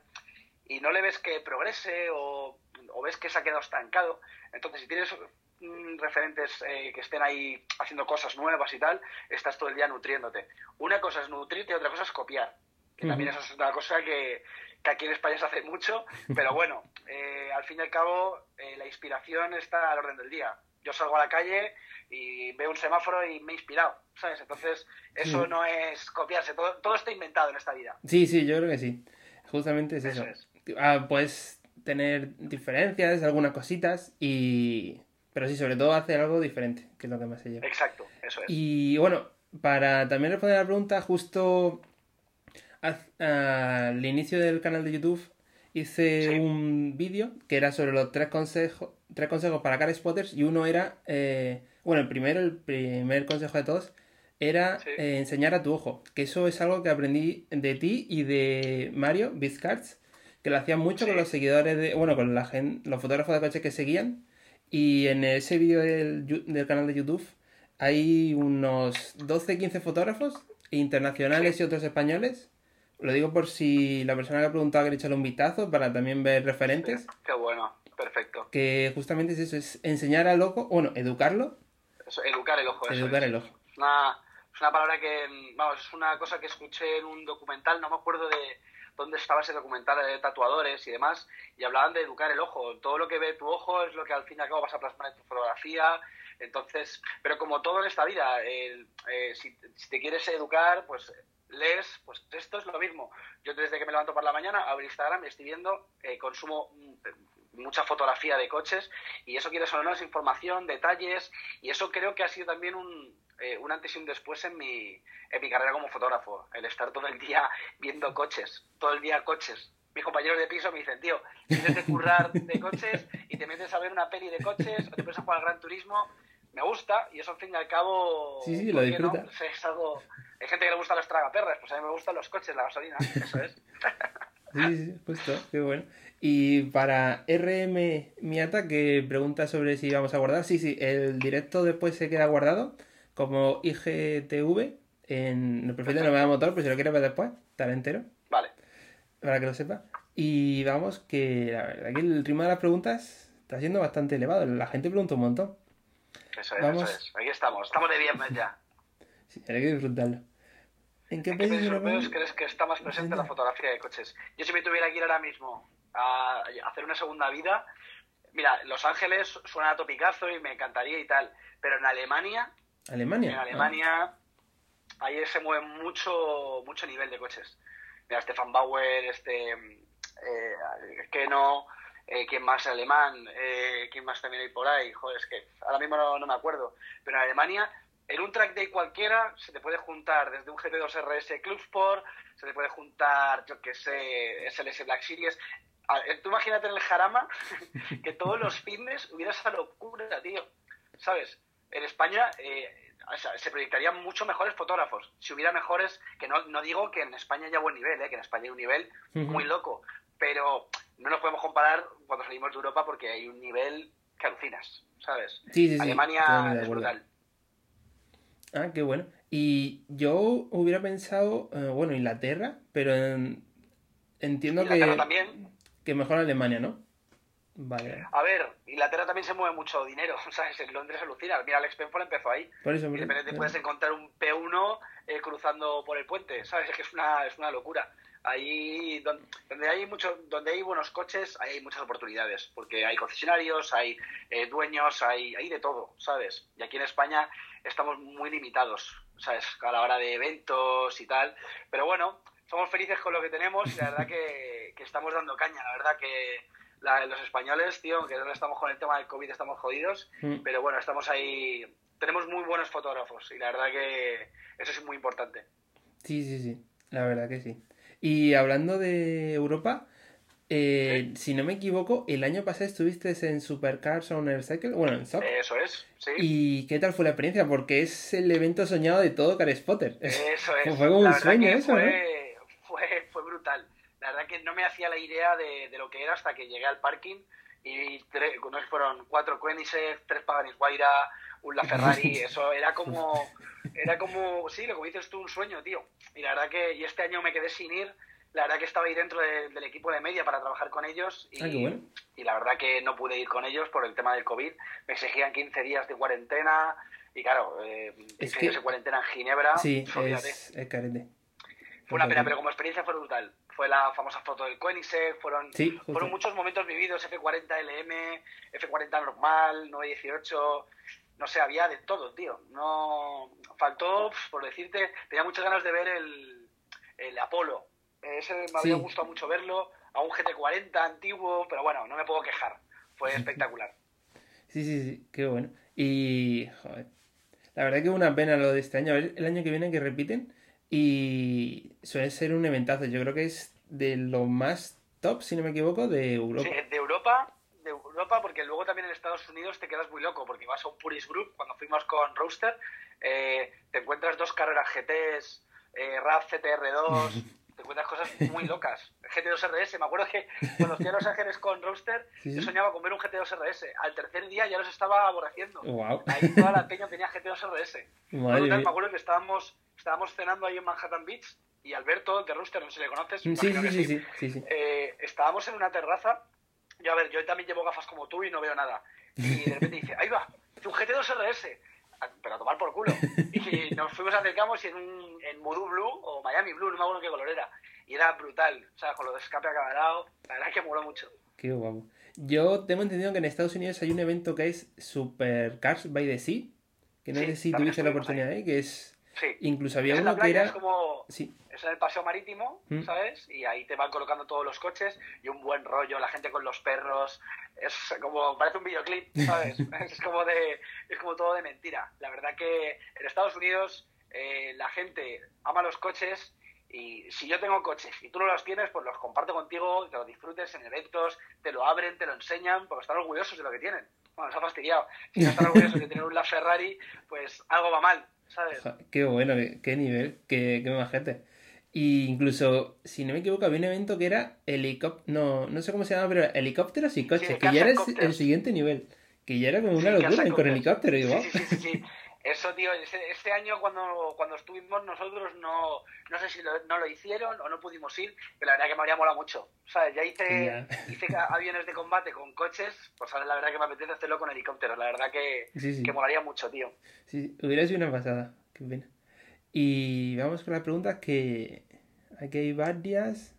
y no le ves que progrese o, ves que se ha quedado estancado. Entonces, si tienes mm, referentes eh, que estén ahí haciendo cosas nuevas y tal, estás todo el día nutriéndote. Una cosa es nutrirte y otra cosa es copiar. Que también eso es una cosa que, aquí en España se hace mucho, pero bueno, eh, al fin y al cabo eh, la inspiración está al orden del día. Yo salgo a la calle y veo un semáforo y me he inspirado, ¿sabes? Entonces, eso no es copiarse, todo, todo está inventado en esta vida. Sí, sí, yo creo que sí. Justamente es eso. Ah, puedes tener diferencias, algunas cositas, y pero sí, sobre todo hacer algo diferente, que es lo que más se lleva. Exacto, eso es. Y bueno, para también responder a la pregunta, justo al inicio del canal de YouTube hice un vídeo que era sobre los tres consejos, tres consejos para car spotters y uno era, eh, bueno, el primero, el primer consejo de todos era eh, enseñar a tu ojo, que eso es algo que aprendí de ti y de Mario Bizcards, que lo hacían mucho con los seguidores de, bueno, con la gente, los fotógrafos de coches que seguían. Y en ese vídeo del, del, canal de YouTube hay unos 12-15 fotógrafos internacionales y otros españoles. Lo digo por si la persona que ha preguntado quiere echarle un vistazo para también ver referentes. qué bueno, perfecto. Que justamente es eso, es enseñar al ojo, bueno, educarlo. educar el ojo, Educar el ojo. Una, es una palabra que, vamos, es una cosa que escuché en un documental, no me acuerdo de dónde estaba ese documental de tatuadores y demás, y hablaban de educar el ojo. Todo lo que ve tu ojo es lo que al fin y al cabo vas a plasmar en tu fotografía. Entonces, pero como todo en esta vida, eh, si, te quieres educar, pues lees, pues esto es lo mismo. Yo desde que me levanto por la mañana abro Instagram estoy viendo, eh, consumo mucha fotografía de coches y eso quiere o no información, detalles y eso creo que ha sido también un, eh, un antes y un después en mi, en mi carrera como fotógrafo, el estar todo el día viendo coches, todo el día coches. Mis compañeros de piso me dicen, tío, tienes que currar de coches y te metes a ver una peli de coches o te pones a jugar al Gran Turismo. Me gusta y eso al fin y al cabo... Sí, sí, lo disfruta. es algo... Hay gente que le gusta los tragaperras, pues a mí me gustan los coches, la gasolina, eso es. sí, sí, justo, qué bueno. Y para RM Miata, que pregunta sobre si vamos a guardar, sí, sí, el directo después se queda guardado como IGTV en el perfil de Novedad Motor, pues si lo quieres ver después, estará entero. Vale. Para que lo sepa. Y vamos, que la verdad que el ritmo de las preguntas está siendo bastante elevado. La gente pregunta un montón. Eso es, vamos... eso es. Aquí estamos. Estamos de viernes ya. Sí, hay que disfrutarlo. ¿En qué, países europeos crees que está más presente la fotografía de coches? Yo si me tuviera que ir ahora mismo a hacer una segunda vida, mira, Los Ángeles suena a topicazo y me encantaría y tal, pero en Alemania Alemania. En Alemania, ahí se mueve mucho, mucho nivel de coches. Mira, Stefan Bauer, este, eh, que no, eh, ¿quién más alemán? Eh, ¿Quién más también hay por ahí? Joder, es que ahora mismo no, me acuerdo. Pero en Alemania, en un track day cualquiera, se te puede juntar desde un GT2 RS Club Sport, se te puede juntar, yo que sé, SLS Black Series. tú imagínate en el Jarama que todos los fitness hubiera esa locura, tío. ¿Sabes? En España eh, se proyectarían mucho mejores fotógrafos. Si hubiera mejores, que no, no digo que en España haya buen nivel, eh, que en España hay un nivel muy loco, pero no nos podemos comparar cuando salimos de Europa porque hay un nivel que alucinas, ¿sabes? Sí, sí, Alemania es brutal. Ah, qué bueno. Y yo hubiera pensado, eh, bueno, Inglaterra, pero entiendo que, también. que mejor Alemania, ¿no? Vale. A ver, Inglaterra también se mueve mucho dinero, ¿sabes? En Londres alucina. Mira, Alex Penfold empezó ahí. Por eso, y de repente puedes encontrar un P1 eh, cruzando por el puente, ¿sabes? Es que es una, es una locura. Ahí donde, hay mucho, donde hay buenos coches, hay muchas oportunidades, porque hay concesionarios, hay eh, dueños, hay, hay de todo, ¿sabes? Y aquí en España estamos muy limitados, ¿sabes? A la hora de eventos y tal. Pero bueno, somos felices con lo que tenemos y la verdad que, que estamos dando caña, la verdad que los españoles, tío, que no estamos con el tema del COVID, estamos jodidos, mm. pero bueno, estamos ahí, tenemos muy buenos fotógrafos y la verdad que eso es muy importante. Sí, sí, sí, la verdad que sí. Y hablando de Europa, Eh, Si no me equivoco, el año pasado estuviste en Supercars Owner Cycle, bueno, en SOP. Eso es, sí. ¿Y qué tal fue la experiencia? Porque es el evento soñado de todo Car Spotter. Eso es. Fue como un sueño eso, fue, ¿no? Fue, fue brutal. Verdad que no me hacía la idea de, de lo que era hasta que llegué al parking y tres, no fueron cuatro Koenigsegg, tres Paganis Guaira, un La Ferrari, eso era como, era como, sí, lo que dices tú, un sueño, tío. Y la verdad que, y este año me quedé sin ir, la verdad que estaba ahí dentro de, del equipo de media para trabajar con ellos y, Ah, bueno. y la verdad que no pude ir con ellos por el tema del COVID, me exigían 15 días de cuarentena y claro, eh, 15 Es que- días de cuarentena en Ginebra, Sí, es, es carete. Fue una pena, pero como experiencia fue brutal. Fue la famosa foto del Koenigsegg, fueron, Sí, fueron muchos momentos vividos, F40 LM, F40 normal, 918, no sé, había de todo, tío. No faltó, por decirte, tenía muchas ganas de ver el, el Apolo. Ese me había gustado mucho verlo, a un GT40 antiguo, pero bueno, no me puedo quejar. Fue espectacular. Sí, sí, sí, qué bueno. Y, joder, la verdad que es una pena lo de este año. A ver, el año que viene que repiten y suele ser un eventazo. Yo creo que es de lo más top, si no me equivoco, de Europa. Sí, de Europa, de Europa, porque luego también en Estados Unidos te quedas muy loco, porque vas a un Puris Group, cuando fuimos con Roaster, eh, te encuentras dos carreras GTs, eh, RAV CTR2, te encuentras cosas muy locas. GT2 RS, me acuerdo que cuando fui a Los Ángeles con Roaster, Sí, yo soñaba con ver un GT2 RS. Al tercer día ya los estaba aborreciendo. Wow. Ahí toda la peña tenía GT2 RS. Fue Madre brutal, mía. me acuerdo que estábamos, estábamos cenando ahí en Manhattan Beach y Alberto de Rooster, no sé si le conoces. Sí, sí, que sí, sí, sí, sí. eh, estábamos en una terraza. Yo, a ver, yo también llevo gafas como tú y no veo nada. Y de repente dice, ahí va, es un GT2 RS. Ah, Pero a tomar por culo. Y nos fuimos, acercamos y en un en Moodoo Blue o Miami Blue, no me acuerdo qué color era. Y era brutal. O sea, con los escape a cada lado. La verdad es que moló mucho. Qué guapo. Yo tengo entendido que en Estados Unidos hay un evento que es Supercars by the Sea, que no Sí, sé si tuviste la oportunidad de que es... Sí. Incluso había Es que era... es como... Sí, Es en el paseo marítimo, Mm. ¿sabes? Y ahí te van colocando todos los coches y un buen rollo, la gente con los perros. Es como, parece un videoclip, ¿sabes? es como de, es como todo de mentira. La verdad que en Estados Unidos eh, la gente ama los coches y si yo tengo coches y tú no los tienes, pues los comparto contigo, que los disfrutes en eventos, te lo abren, te lo enseñan, porque están orgullosos de lo que tienen. Bueno, se ha fastidiado. Si no están orgullosos de tener un La Ferrari, pues algo va mal, Qué bueno, qué, qué nivel, qué, qué majete. Y incluso, si no me equivoco, había un evento que era helicóptero, no, no sé cómo se llama, pero helicópteros y coches, Sí, que ya era el, siguiente nivel, que ya era como una Sí, locura con helicóptero, sí, sí, sí, sí. Eso, tío, ese- este año cuando, cuando estuvimos nosotros no, no sé si lo- no lo hicieron o no pudimos ir, pero la verdad que me habría molado mucho. ¿Sabes? Ya hice, hice aviones de combate con coches, pues ¿sabes? la verdad que me apetece hacerlo con helicópteros. La verdad que, Sí, sí. que molaría mucho, tío. Sí, hubiera sido una pasada, qué pena. Y vamos con las preguntas que aquí hay varias.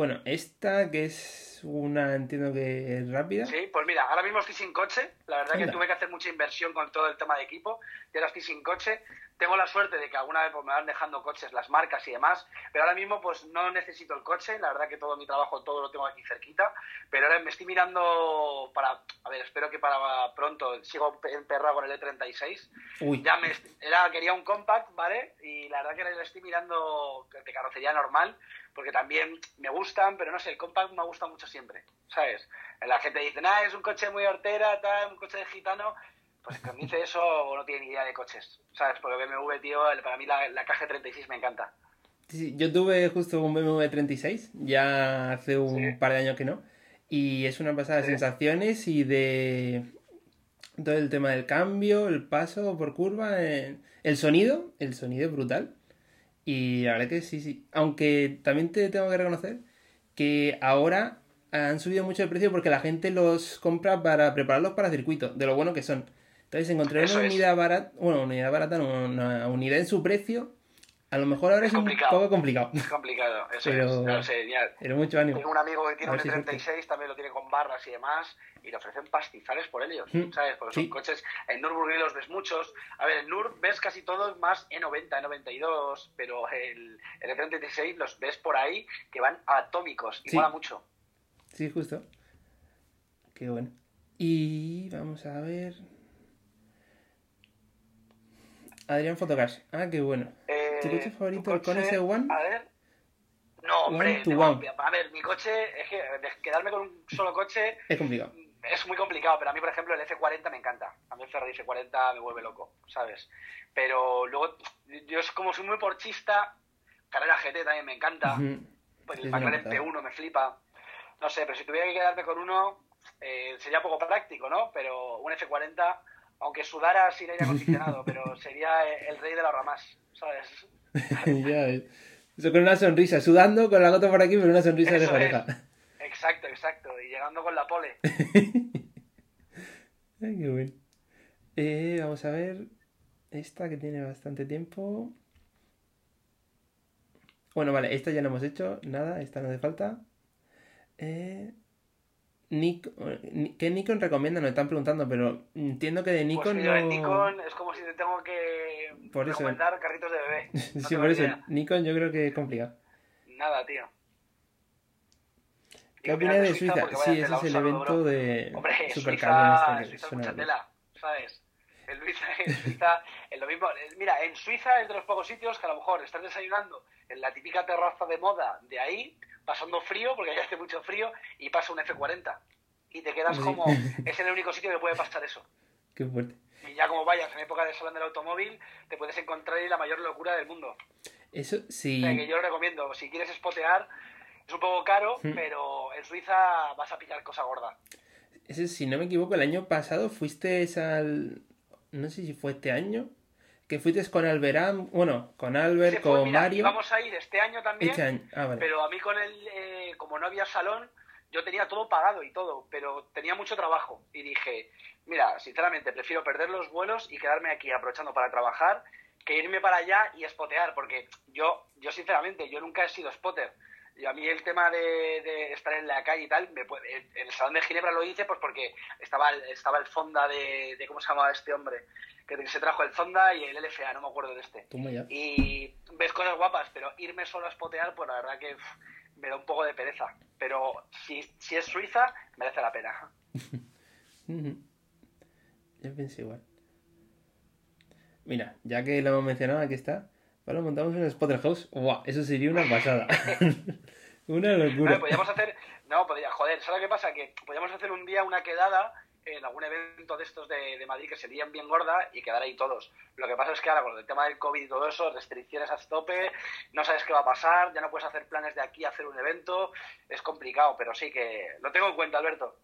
Bueno, esta que es una, entiendo que es rápida. Sí, pues mira, ahora mismo estoy sin coche. La verdad que Anda. tuve que hacer mucha inversión con todo el tema de equipo. Y ahora estoy sin coche. Tengo la suerte de que alguna vez pues, me van dejando coches las marcas y demás. Pero ahora mismo pues no necesito el coche. La verdad que todo mi trabajo, todo lo tengo aquí cerquita. Pero ahora me estoy mirando para... A ver, espero que para pronto sigo emperrado con el E36. Uy, Ya me era, quería un compact, ¿vale? Y la verdad que le estoy mirando de carrocería normal, porque también me gustan, pero no sé, el compact me gusta mucho siempre, ¿sabes? La gente dice, nah, es un coche muy hortera, tal, un coche de gitano. Pues que me dice eso no tiene ni idea de coches, ¿sabes? Porque BMW, tío, para mí la, la caja 36 me encanta. Sí, yo tuve justo un BMW 36, ya hace un Sí. par de años que no, y es una pasada de Sí. sensaciones y de todo el tema del cambio, el paso por curva, el sonido, el sonido es brutal. Y la verdad que sí, sí. Aunque también te tengo que reconocer que ahora han subido mucho el precio porque la gente los compra para prepararlos para circuito, de lo bueno que son. Entonces encontré Eso una es. unidad barata, bueno, una unidad barata, no, una unidad en su precio. A lo mejor ahora Es es, un poco complicado. Es complicado, eso Pero- es. No sé, ya- Pero mucho ánimo. Tengo un amigo que tiene un si es suerte. E36, también lo tiene con barras y demás, y le ofrecen pastizales por ellos, Mm, ¿sabes? Porque sí. son coches, en Nürburgring los ves muchos. A ver, en Nur ves casi todos más E90, E92, pero el, el E36 los ves por ahí que van atómicos, y Sí. mola mucho. Sí, justo. Qué bueno. Y vamos a ver. Adrián Fotocars. Ah, qué bueno. Eh, ¿Tu coche favorito, el coche- Koenigsegg One? A ver. No, hombre, One one. a ver, mi coche, es que quedarme con un solo coche Es complicado. es muy complicado, pero a mí, por ejemplo, el F40 me encanta. A mí el Ferrari F40 me vuelve loco, ¿sabes? Pero luego, yo es como soy muy porchista, carrera GT también me encanta, pues Sí, el McLaren pasada. P1 me flipa. No sé, pero si tuviera que quedarme con uno, eh, sería poco práctico, ¿no? Pero un F40, aunque sudara sin aire acondicionado, pero sería el rey de la ramas, ¿sabes? ya ves. Eso con una sonrisa, sudando con la gota por aquí, pero una sonrisa de Eso oreja. Exacto, exacto. Y llegando con la pole. Ay, qué bueno. Eh, vamos a ver. Esta que tiene bastante tiempo. Bueno, vale, esta ya no hemos hecho. Nada, esta no hace falta. Eh, Nik- eh, ¿Qué Nikon recomienda? Nos están preguntando, pero entiendo que de Pues Nikon el no. Nikon es como si te tengo que Por eso. recomendar carritos de bebé. No Sí, por eso. idea. Nikon yo creo que es complicado. Nada, tío. ¿Qué opinas de Suiza? Sí, ese es el evento bro. de Hombre, Supercar Suiza, en este que Suiza mucha tela, ¿sabes? En Suiza, en Suiza es lo mismo. Mira, en Suiza es de los pocos sitios que a lo mejor estás desayunando en la típica terraza de moda de ahí, pasando frío, porque ahí hace mucho frío, y pasa un F40. Y te quedas Sí. como... Es el único sitio que puede pasar eso. Qué fuerte. Y ya como vayas en época de salón del automóvil, te puedes encontrar ahí la mayor locura del mundo. Eso O sí. sea, que yo lo recomiendo. Si quieres spotear, es un poco caro, pero en Suiza vas a pillar cosa gorda. Ese, si no me equivoco, el año pasado fuiste al. No sé si fue este año. Que fuiste con Alberán. Bueno, con Albert, fue, con mira, Mario. Vamos a ir este año también, Este año. Ah, vale. pero a mí con el, eh, como no había salón, yo tenía todo pagado y todo, pero tenía mucho trabajo. Y dije, mira, sinceramente, prefiero perder los vuelos y quedarme aquí aprovechando para trabajar que irme para allá y spotear, porque yo, yo sinceramente, yo nunca he sido spotter. Y a mí el tema de, de estar en la calle y tal, me puede- en el Salón de Ginebra lo hice pues porque estaba el, estaba el Zonda de, de, ¿cómo se llamaba este hombre? Que se trajo el Zonda y el LFA, no me acuerdo de este. Y ves cosas guapas, pero irme solo a spotear, pues la verdad que me da un poco de pereza. Pero si, si es Suiza, merece la pena. Yo pensé igual. Mira, ya que lo hemos mencionado, aquí está. Ahora montamos un Spotter House. ¡Guau! Eso sería una pasada. una locura. Podríamos hacer, no, podría, joder, ¿sabes qué pasa? Que podríamos hacer un día una quedada en algún evento de estos de, de Madrid que se lían bien gorda y quedar ahí todos. Lo que pasa es que ahora con el tema del COVID y todo eso, restricciones a tope, no sabes qué va a pasar, ya no puedes hacer planes de aquí a hacer un evento, es complicado, pero sí que lo tengo en cuenta, Alberto.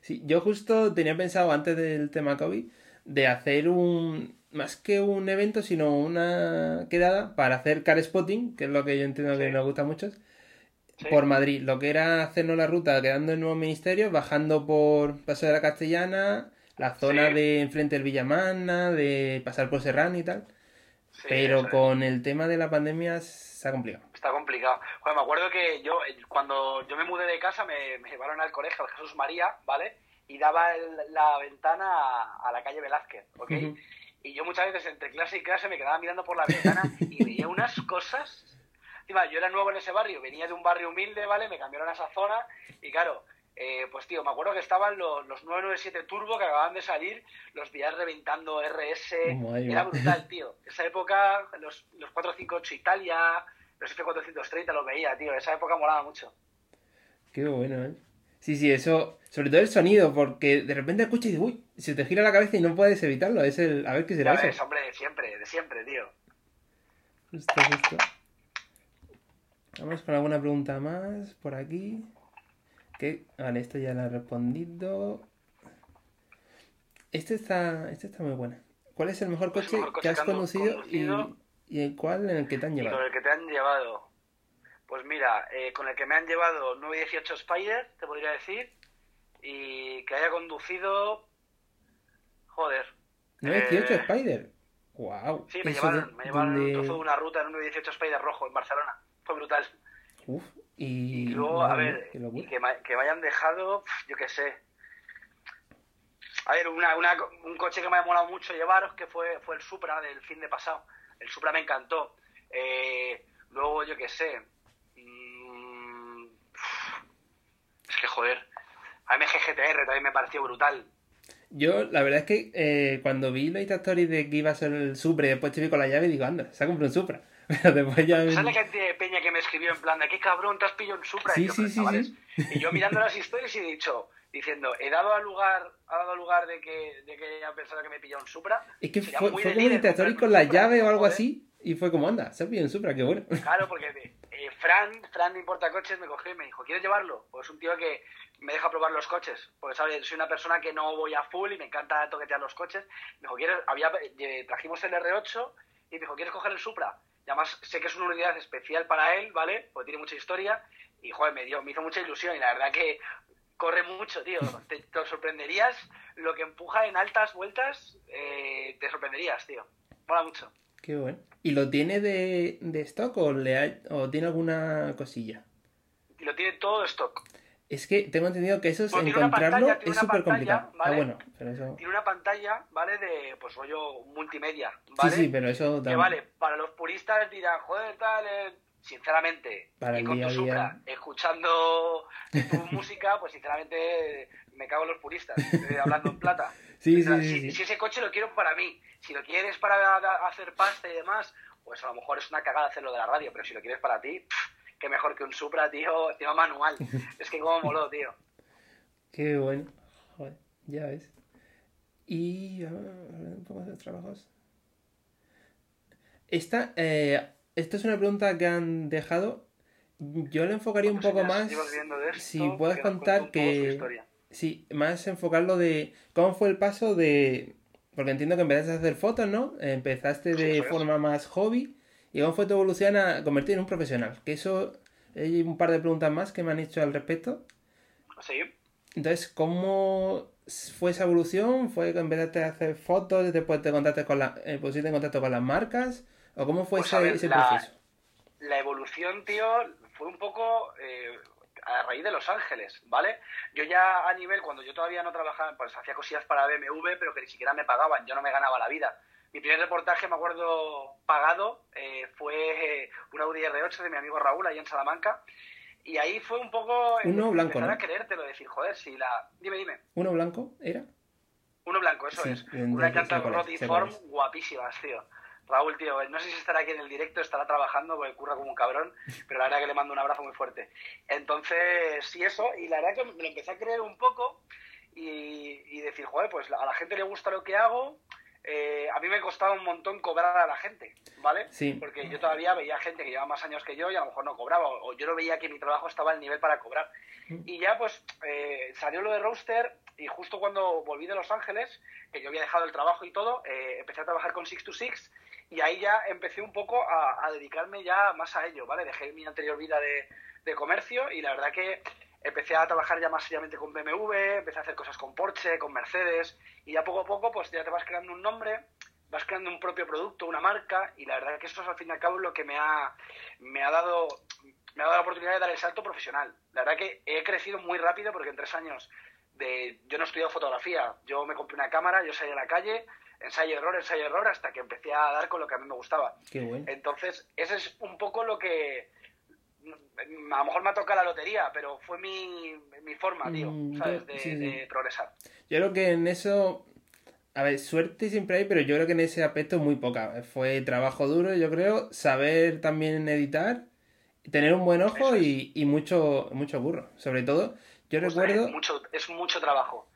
Sí, yo justo tenía pensado antes del tema COVID de hacer un más que un evento, sino una quedada para hacer car spotting, que es lo que yo entiendo que Sí. nos gusta mucho, Sí. por Madrid. Lo que era hacernos la ruta quedando en Nuevo Ministerio, bajando por Paso de la Castellana, la zona Sí. de enfrente del Villamana, de pasar por Serrano y tal. Pero con el tema de la pandemia se ha complicado. Está complicado. Joder, me acuerdo que yo, eh, cuando yo me mudé de casa, me, me llevaron al colegio, al Jesús María, ¿vale? Y daba el- la ventana a, a la calle Velázquez, ¿ok? Ujú. Y yo muchas veces entre clase y clase me quedaba mirando por la ventana y veía unas cosas. Encima, yo era nuevo en ese barrio, venía de un barrio humilde, ¿vale? Me cambiaron a esa zona y claro, eh, pues tío, me acuerdo que estaban los, los 997 Turbo que acababan de salir, los vías reventando RS, era brutal, tío. Esa época, los, los 458 Italia, los F430 los veía, tío. Esa época molaba mucho. Qué bueno, ¿eh? Sí, sí, eso, sobre todo el sonido, porque de repente escuchas y dices, uy, se te gira la cabeza y no puedes evitarlo. Es el, a ver qué será ves, eso. hombre, de siempre, de siempre, tío. Justo, justo. Vamos con alguna pregunta más por aquí. Que, vale, esto ya lo he respondido. Este está, este está muy bueno. ¿Cuál es el mejor Pues el coche, mejor coche que has conducido, conducido. Y, y el cuál en el que te han Y llevado? con el que te han llevado. Pues mira, eh, con el que me han llevado 918 Spider, te podría decir. Y que haya conducido. Joder. 918 Eh, Spider. Wow. Sí, me llevaron, de- me llevaron donde- un trozo de una ruta en un 918 Spider rojo en Barcelona. Fue brutal. Uf, y, Y luego, a ver, qué y que, me, que me hayan dejado, yo qué sé. A ver, una, una- un coche que me ha molado mucho llevaros, que fue, fue el Supra del fin de pasado. El Supra me encantó. Eh, luego, yo qué sé. mm, es que, joder. AMG GTR también me pareció brutal. Yo, la verdad es que eh, cuando vi la Story de que iba a ser el Supra y después te vi con la llave, digo, anda, se ha comprado un Supra. Pero después ya... ¿Sabes la cantidad de peña que me escribió en plan de qué cabrón te has pillado un Supra? Sí, y, yo, sí, "Pero, sí, chavales", sí. y yo mirando las historias y he dicho, diciendo, he dado al lugar, ha dado lugar de que, de que hayan pensado que me he pillado un Supra. Es que Sería fue, fue como un líder interactuar comprarme con la llave o algo joder. así. Y fue como, anda, se ha pillado un Supra, qué bueno. Claro, porque eh, Fran, Fran de Importa Coches me cogió y me dijo, ¿quieres llevarlo? Pues es un tío que me deja probar los coches. Porque, ¿sabes? Soy una persona que no voy a full y me encanta toquetear los coches. Me dijo, ¿quieres? Había, eh, trajimos el R8 y me dijo, ¿quieres coger el Supra? Y además sé que es una unidad especial para él, ¿vale? Porque tiene mucha historia. Y, joder, me, dio, me hizo mucha ilusión. Y la verdad que corre mucho, tío. Te, te sorprenderías lo que empuja en altas vueltas. eh, te sorprenderías, tío. Mola mucho. Qué bueno. ¿Y lo tiene de, de stock o, le ha- o tiene alguna cosilla? Y lo tiene todo stock. Es que tengo entendido que eso es encontrarlo pantalla, es súper complicado. ¿vale? Ah, bueno, pero eso... tiene una pantalla, ¿vale? De, pues rollo multimedia, Sí, ¿vale? sí, pero eso Que también... vale, para los puristas dirán, joder, tal, eh", sinceramente, Para y con día tu día. Supra, escuchando tu música, pues sinceramente me cago en los puristas, hablando en plata. Sí, O sea, sí, sí, si, sí. si ese coche lo quiero para mí, si lo quieres para hacer pasta y demás, pues a lo mejor es una cagada hacerlo de la radio, pero si lo quieres para ti, pff, qué mejor que un Supra, tío, encima manual. es que como moló, tío. Qué bueno. Joder, ya ves. Y... a ver, hablando un poco de los trabajos. Esta, eh, esta es una pregunta que han dejado. Yo le enfocaría un poco más... Si puedes contar que... Sí, más enfocarlo de cómo fue el paso de... Porque entiendo que empezaste a hacer fotos, ¿no? Empezaste de forma más hobby. ¿Y cómo fue tu evolución a convertir en un profesional? Que eso... Hay un par de preguntas más que me han hecho al respecto. Sí. Entonces, ¿cómo fue esa evolución? ¿Fue que empezaste a hacer fotos, después te contactaste con la, eh, pusiste en contacto con las marcas? ¿O cómo fue Pues, ese, a ver, ese la- proceso? La evolución, tío, fue un poco eh, a raíz de Los Ángeles, ¿vale? Yo ya a nivel, cuando yo todavía no trabajaba, pues hacía cosillas para BMW, pero que ni siquiera me pagaban, yo no me ganaba la vida. Mi primer reportaje, me acuerdo, pagado, eh, fue eh, un Audi R8 de mi amigo Raúl, ahí en Salamanca. Y ahí fue un poco Uno blanco, empezar ¿no? a creértelo, decir, joder, si la... Dime, dime. ¿Uno blanco era? Uno blanco, eso Sí, es. Una llanta Rotiform guapísimas, tío. Raúl, tío, no sé si estará aquí en el directo, estará trabajando, porque curra como un cabrón, pero la verdad que le mando un abrazo muy fuerte. Entonces, sí, eso, y la verdad que me lo empecé a creer un poco y, y decir, joder, pues a la gente le gusta lo que hago, eh, a mí me costaba un montón cobrar a la gente, ¿vale? Sí. Porque yo todavía veía gente que llevaba más años que yo y a lo mejor no cobraba, o, yo no veía que mi trabajo estaba al nivel para cobrar. Y ya pues eh, salió lo de Roaster y justo cuando volví de Los Ángeles, que yo había dejado el trabajo y todo, eh, empecé a trabajar con Six to Six y ahí ya empecé un poco a, a dedicarme ya más a ello, ¿vale? Dejé mi anterior vida de, de comercio y la verdad que empecé a trabajar ya más seriamente con BMW, empecé a hacer cosas con Porsche, con Mercedes y ya poco a poco pues ya te vas creando un nombre, vas creando un propio producto, una marca y la verdad que eso es al fin y al cabo lo que me ha, me ha dado me ha dado la oportunidad de dar el salto profesional. La verdad que he crecido muy rápido porque en tres años de yo no he estudiado fotografía, yo me compré una cámara, yo salí a la calle, ensayo error, ensayo error hasta que empecé a dar con lo que a mí me gustaba. Qué bueno. Entonces, ese es un poco lo que a lo mejor me ha tocado la lotería, pero fue mi, mi forma, tío, Mm, ¿sabes? De, sí, sí. de progresar. Yo creo que en eso, a ver, suerte siempre hay, pero yo creo que en ese aspecto muy poca. Fue trabajo duro, yo creo, saber también editar, tener un buen ojo es. y, y mucho, mucho burro. Sobre todo, yo Pues, recuerdo... mucho, es mucho trabajo.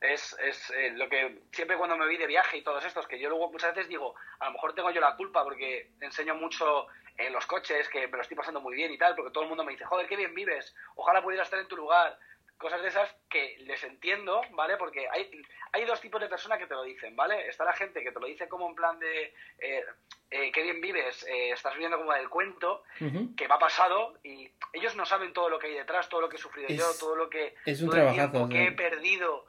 Es, es eh, lo que siempre cuando me vi de viaje y todos estos, que yo luego muchas veces digo, a lo mejor tengo yo la culpa porque enseño mucho en los coches, que me lo estoy pasando muy bien y tal, porque todo el mundo me dice, joder, qué bien vives, ojalá pudiera estar en tu lugar. Cosas de esas que les entiendo, ¿vale? Porque hay, hay dos tipos de personas que te lo dicen, ¿vale? Está la gente que te lo dice como en plan de, eh, eh, qué bien vives, eh, estás viviendo como del cuento, Ujú. que me ha pasado y ellos no saben todo lo que hay detrás, todo lo que he sufrido Es- yo, todo lo que es un trabajazo, que he perdido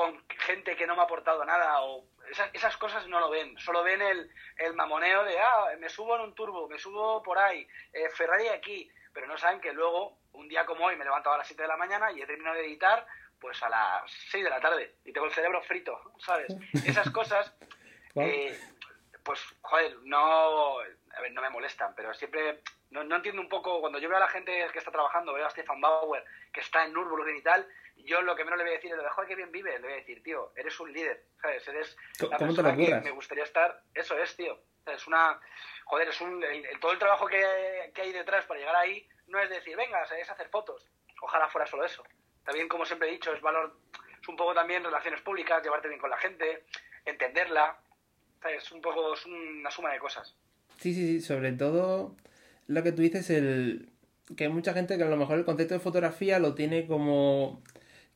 con gente que no me ha aportado nada o esas, esas cosas no lo ven, solo ven el, el mamoneo de ah, me subo en un turbo, me subo por ahí, eh, Ferrari aquí, pero no saben que luego, un día como hoy, me levanto a las 7 de la mañana y he terminado de editar pues a las 6 de la tarde y tengo el cerebro frito, ¿sabes? Esas cosas eh, pues, joder, no, a ver, no me molestan, pero siempre, no, no entiendo un poco, cuando yo veo a la gente que está trabajando, veo a Stefan Bauer, que está en Nürburgring y tal, yo lo que menos le voy a decir es, joder, que bien vive, le voy a decir, tío, eres un líder, ¿sabes? Eres ¿Cómo- la lo persona que me gustaría estar, eso es, tío, Es una... Joder, es un, todo el trabajo que, que, hay detrás para llegar ahí no es decir, venga, es hacer fotos. Ojalá fuera solo eso. También, como siempre he dicho, es valor, es un poco también relaciones públicas, llevarte bien con la gente, entenderla. Es un poco, es una suma de cosas. Sí, sí, sí, sobre todo lo que tú dices, el que hay mucha gente que a lo mejor el concepto de fotografía lo tiene como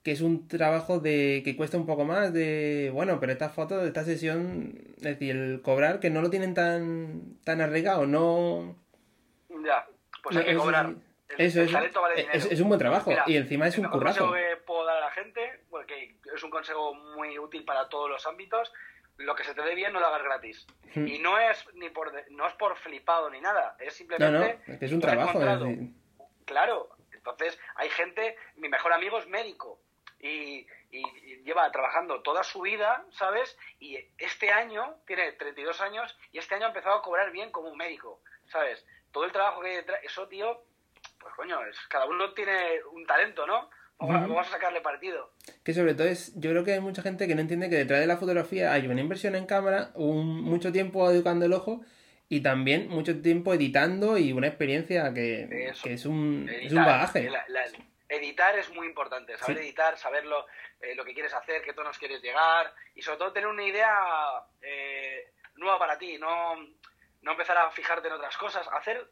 que es un trabajo de que cuesta un poco más de bueno pero estas fotos de esta sesión es decir el cobrar que no lo tienen tan tan arraigado no ya pues hay que cobrar. eso es, es, un buen trabajo y encima es un currazo. que puedo dar a la gente porque es un consejo muy útil para todos los ámbitos lo que se te dé bien no lo hagas gratis. Hmm. y no es ni por no es por flipado ni nada es simplemente no, no, es un trabajo claro entonces hay gente mi mejor amigo es médico y, lleva trabajando toda su vida, ¿sabes? Y este año, tiene 32 años, y este año ha empezado a cobrar bien como un médico, ¿sabes? Todo el trabajo que hay detrás, eso, tío, pues coño, es, cada uno tiene un talento, ¿no? Vamos, a sacarle partido. Que sobre todo es, yo creo que hay mucha gente que no entiende que detrás de la fotografía hay una inversión en cámara, un, mucho tiempo educando el ojo y también mucho tiempo editando y una experiencia que, es, un, es un bagaje editar es muy importante, saber editar, saber lo, eh, lo, que quieres hacer, qué tonos quieres llegar y sobre todo tener una idea eh, nueva para ti, no, no empezar a fijarte en otras cosas, hacer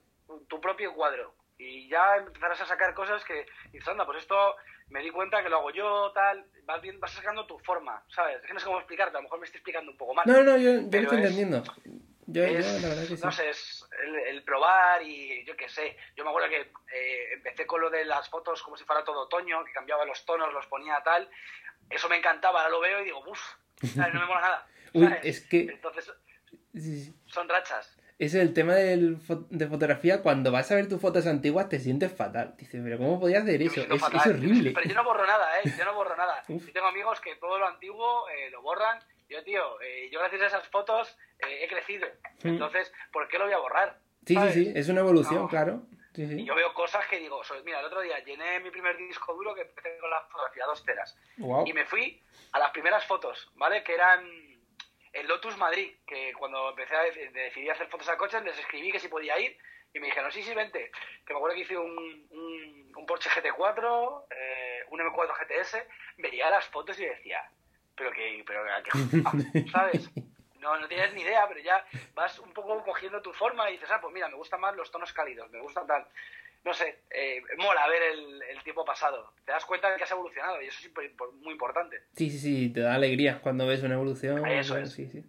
tu propio cuadro y ya empezarás a sacar cosas que dices, anda, pues esto me di cuenta que lo hago yo, tal, vas, bien, vas sacando tu forma, ¿sabes? Es que no sé cómo explicarte, a lo mejor me estoy explicando un poco mal. No, no, yo, yo estoy entendiendo. Yo, yo, la verdad que sí. No sé, es el, probar y yo qué sé. Yo me acuerdo que eh, empecé con lo de las fotos como si fuera todo otoño, que cambiaba los tonos, los ponía tal. Eso me encantaba, ahora lo veo y digo, uff, no me mola nada. Uy, es que... Entonces, son rachas. Es el tema del, de fotografía, cuando vas a ver tus fotos antiguas te sientes fatal. Dices, pero ¿cómo podías hacer eso? Es, horrible. Pero yo no borro nada, ¿eh? Yo no borro nada. Yo tengo amigos que todo lo antiguo eh, lo borran. Yo, tío, eh, yo gracias a esas fotos he crecido. Entonces, ¿por qué lo voy a borrar? Sí, sí, sí, es una evolución, claro. Y yo veo cosas que digo, mira, el otro día llené mi primer disco duro que empecé con la fotografía, dos teras. Y me fui a las primeras fotos, ¿vale? Que eran el Lotus Madrid, que cuando empecé a decidir hacer fotos a coches, les escribí que si podía ir y me dijeron, sí, sí, vente. Que me acuerdo que hice un, un, Porsche GT4, eh, un M4 GTS, veía las fotos y decía, pero que, pero que, ¿sabes? No, no tienes ni idea, pero ya vas un poco cogiendo tu forma y dices, ah, pues mira, me gustan más los tonos cálidos, me gustan tal. No sé, eh, mola ver el, tiempo pasado. Te das cuenta de que has evolucionado y eso es muy importante. Sí, sí, sí, te da alegría cuando ves una evolución. Eso es. Sí, sí.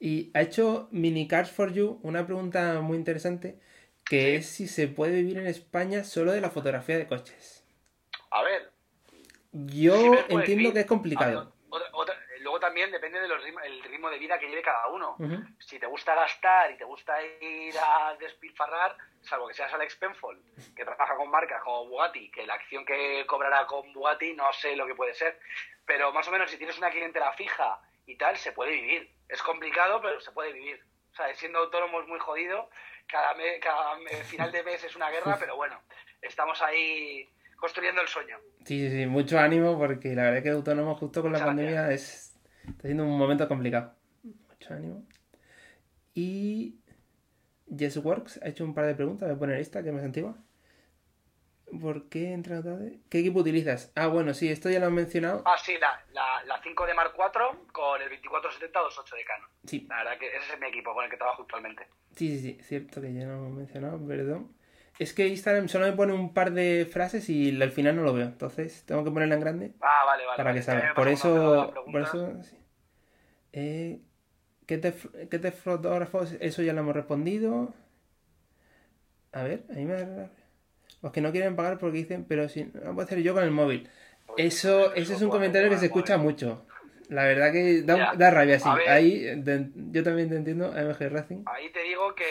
Y ha hecho Mini Cars for You una pregunta muy interesante, que es si se puede vivir en España solo de la fotografía de coches. A ver. Yo entiendo que es complicado luego también depende del ritmo de vida que lleve cada uno. Si te gusta gastar y te gusta ir a despilfarrar, salvo que seas Alex Penfold, que trabaja con marcas como Bugatti, que la acción que cobrará con Bugatti no sé lo que puede ser, pero más o menos si tienes una clientela fija y tal, se puede vivir. Es complicado, pero se puede vivir. O sea, siendo autónomo es muy jodido, cada, cada final de mes es una guerra, pero bueno, estamos ahí construyendo el sueño. Sí, sí, mucho ánimo porque la verdad es que autónomo justo con la pandemia es Está siendo un momento complicado. Mucho ánimo. Y YesWorks ha hecho un par de preguntas. Voy a poner esta, que es más antigua. ¿Por qué entra tarde? ¿Qué equipo utilizas? Ah, bueno, sí, esto ya lo han mencionado. Ah, sí, la, la, 5 de Mark IV con el 2470-28 de Canon. Sí. La verdad que ese es mi equipo con el que trabajo actualmente. Sí, sí, sí, cierto que ya lo hemos mencionado, perdón. Es que Instagram solo me pone un par de frases y al final no lo veo. Entonces tengo que ponerla en grande. Ah, vale, vale. Para que salga. Por eso, por eso, eh, ¿qué, te, ¿Qué te fotógrafos? Eso ya lo hemos respondido. A ver, ahí me... Los que no quieren pagar porque dicen, pero si no puedo hacer yo con el móvil. Eso, eso es un comentario que se escucha mucho. La verdad que da, da rabia, sí. Ahí yo también te entiendo, MG Racing. Ahí te digo que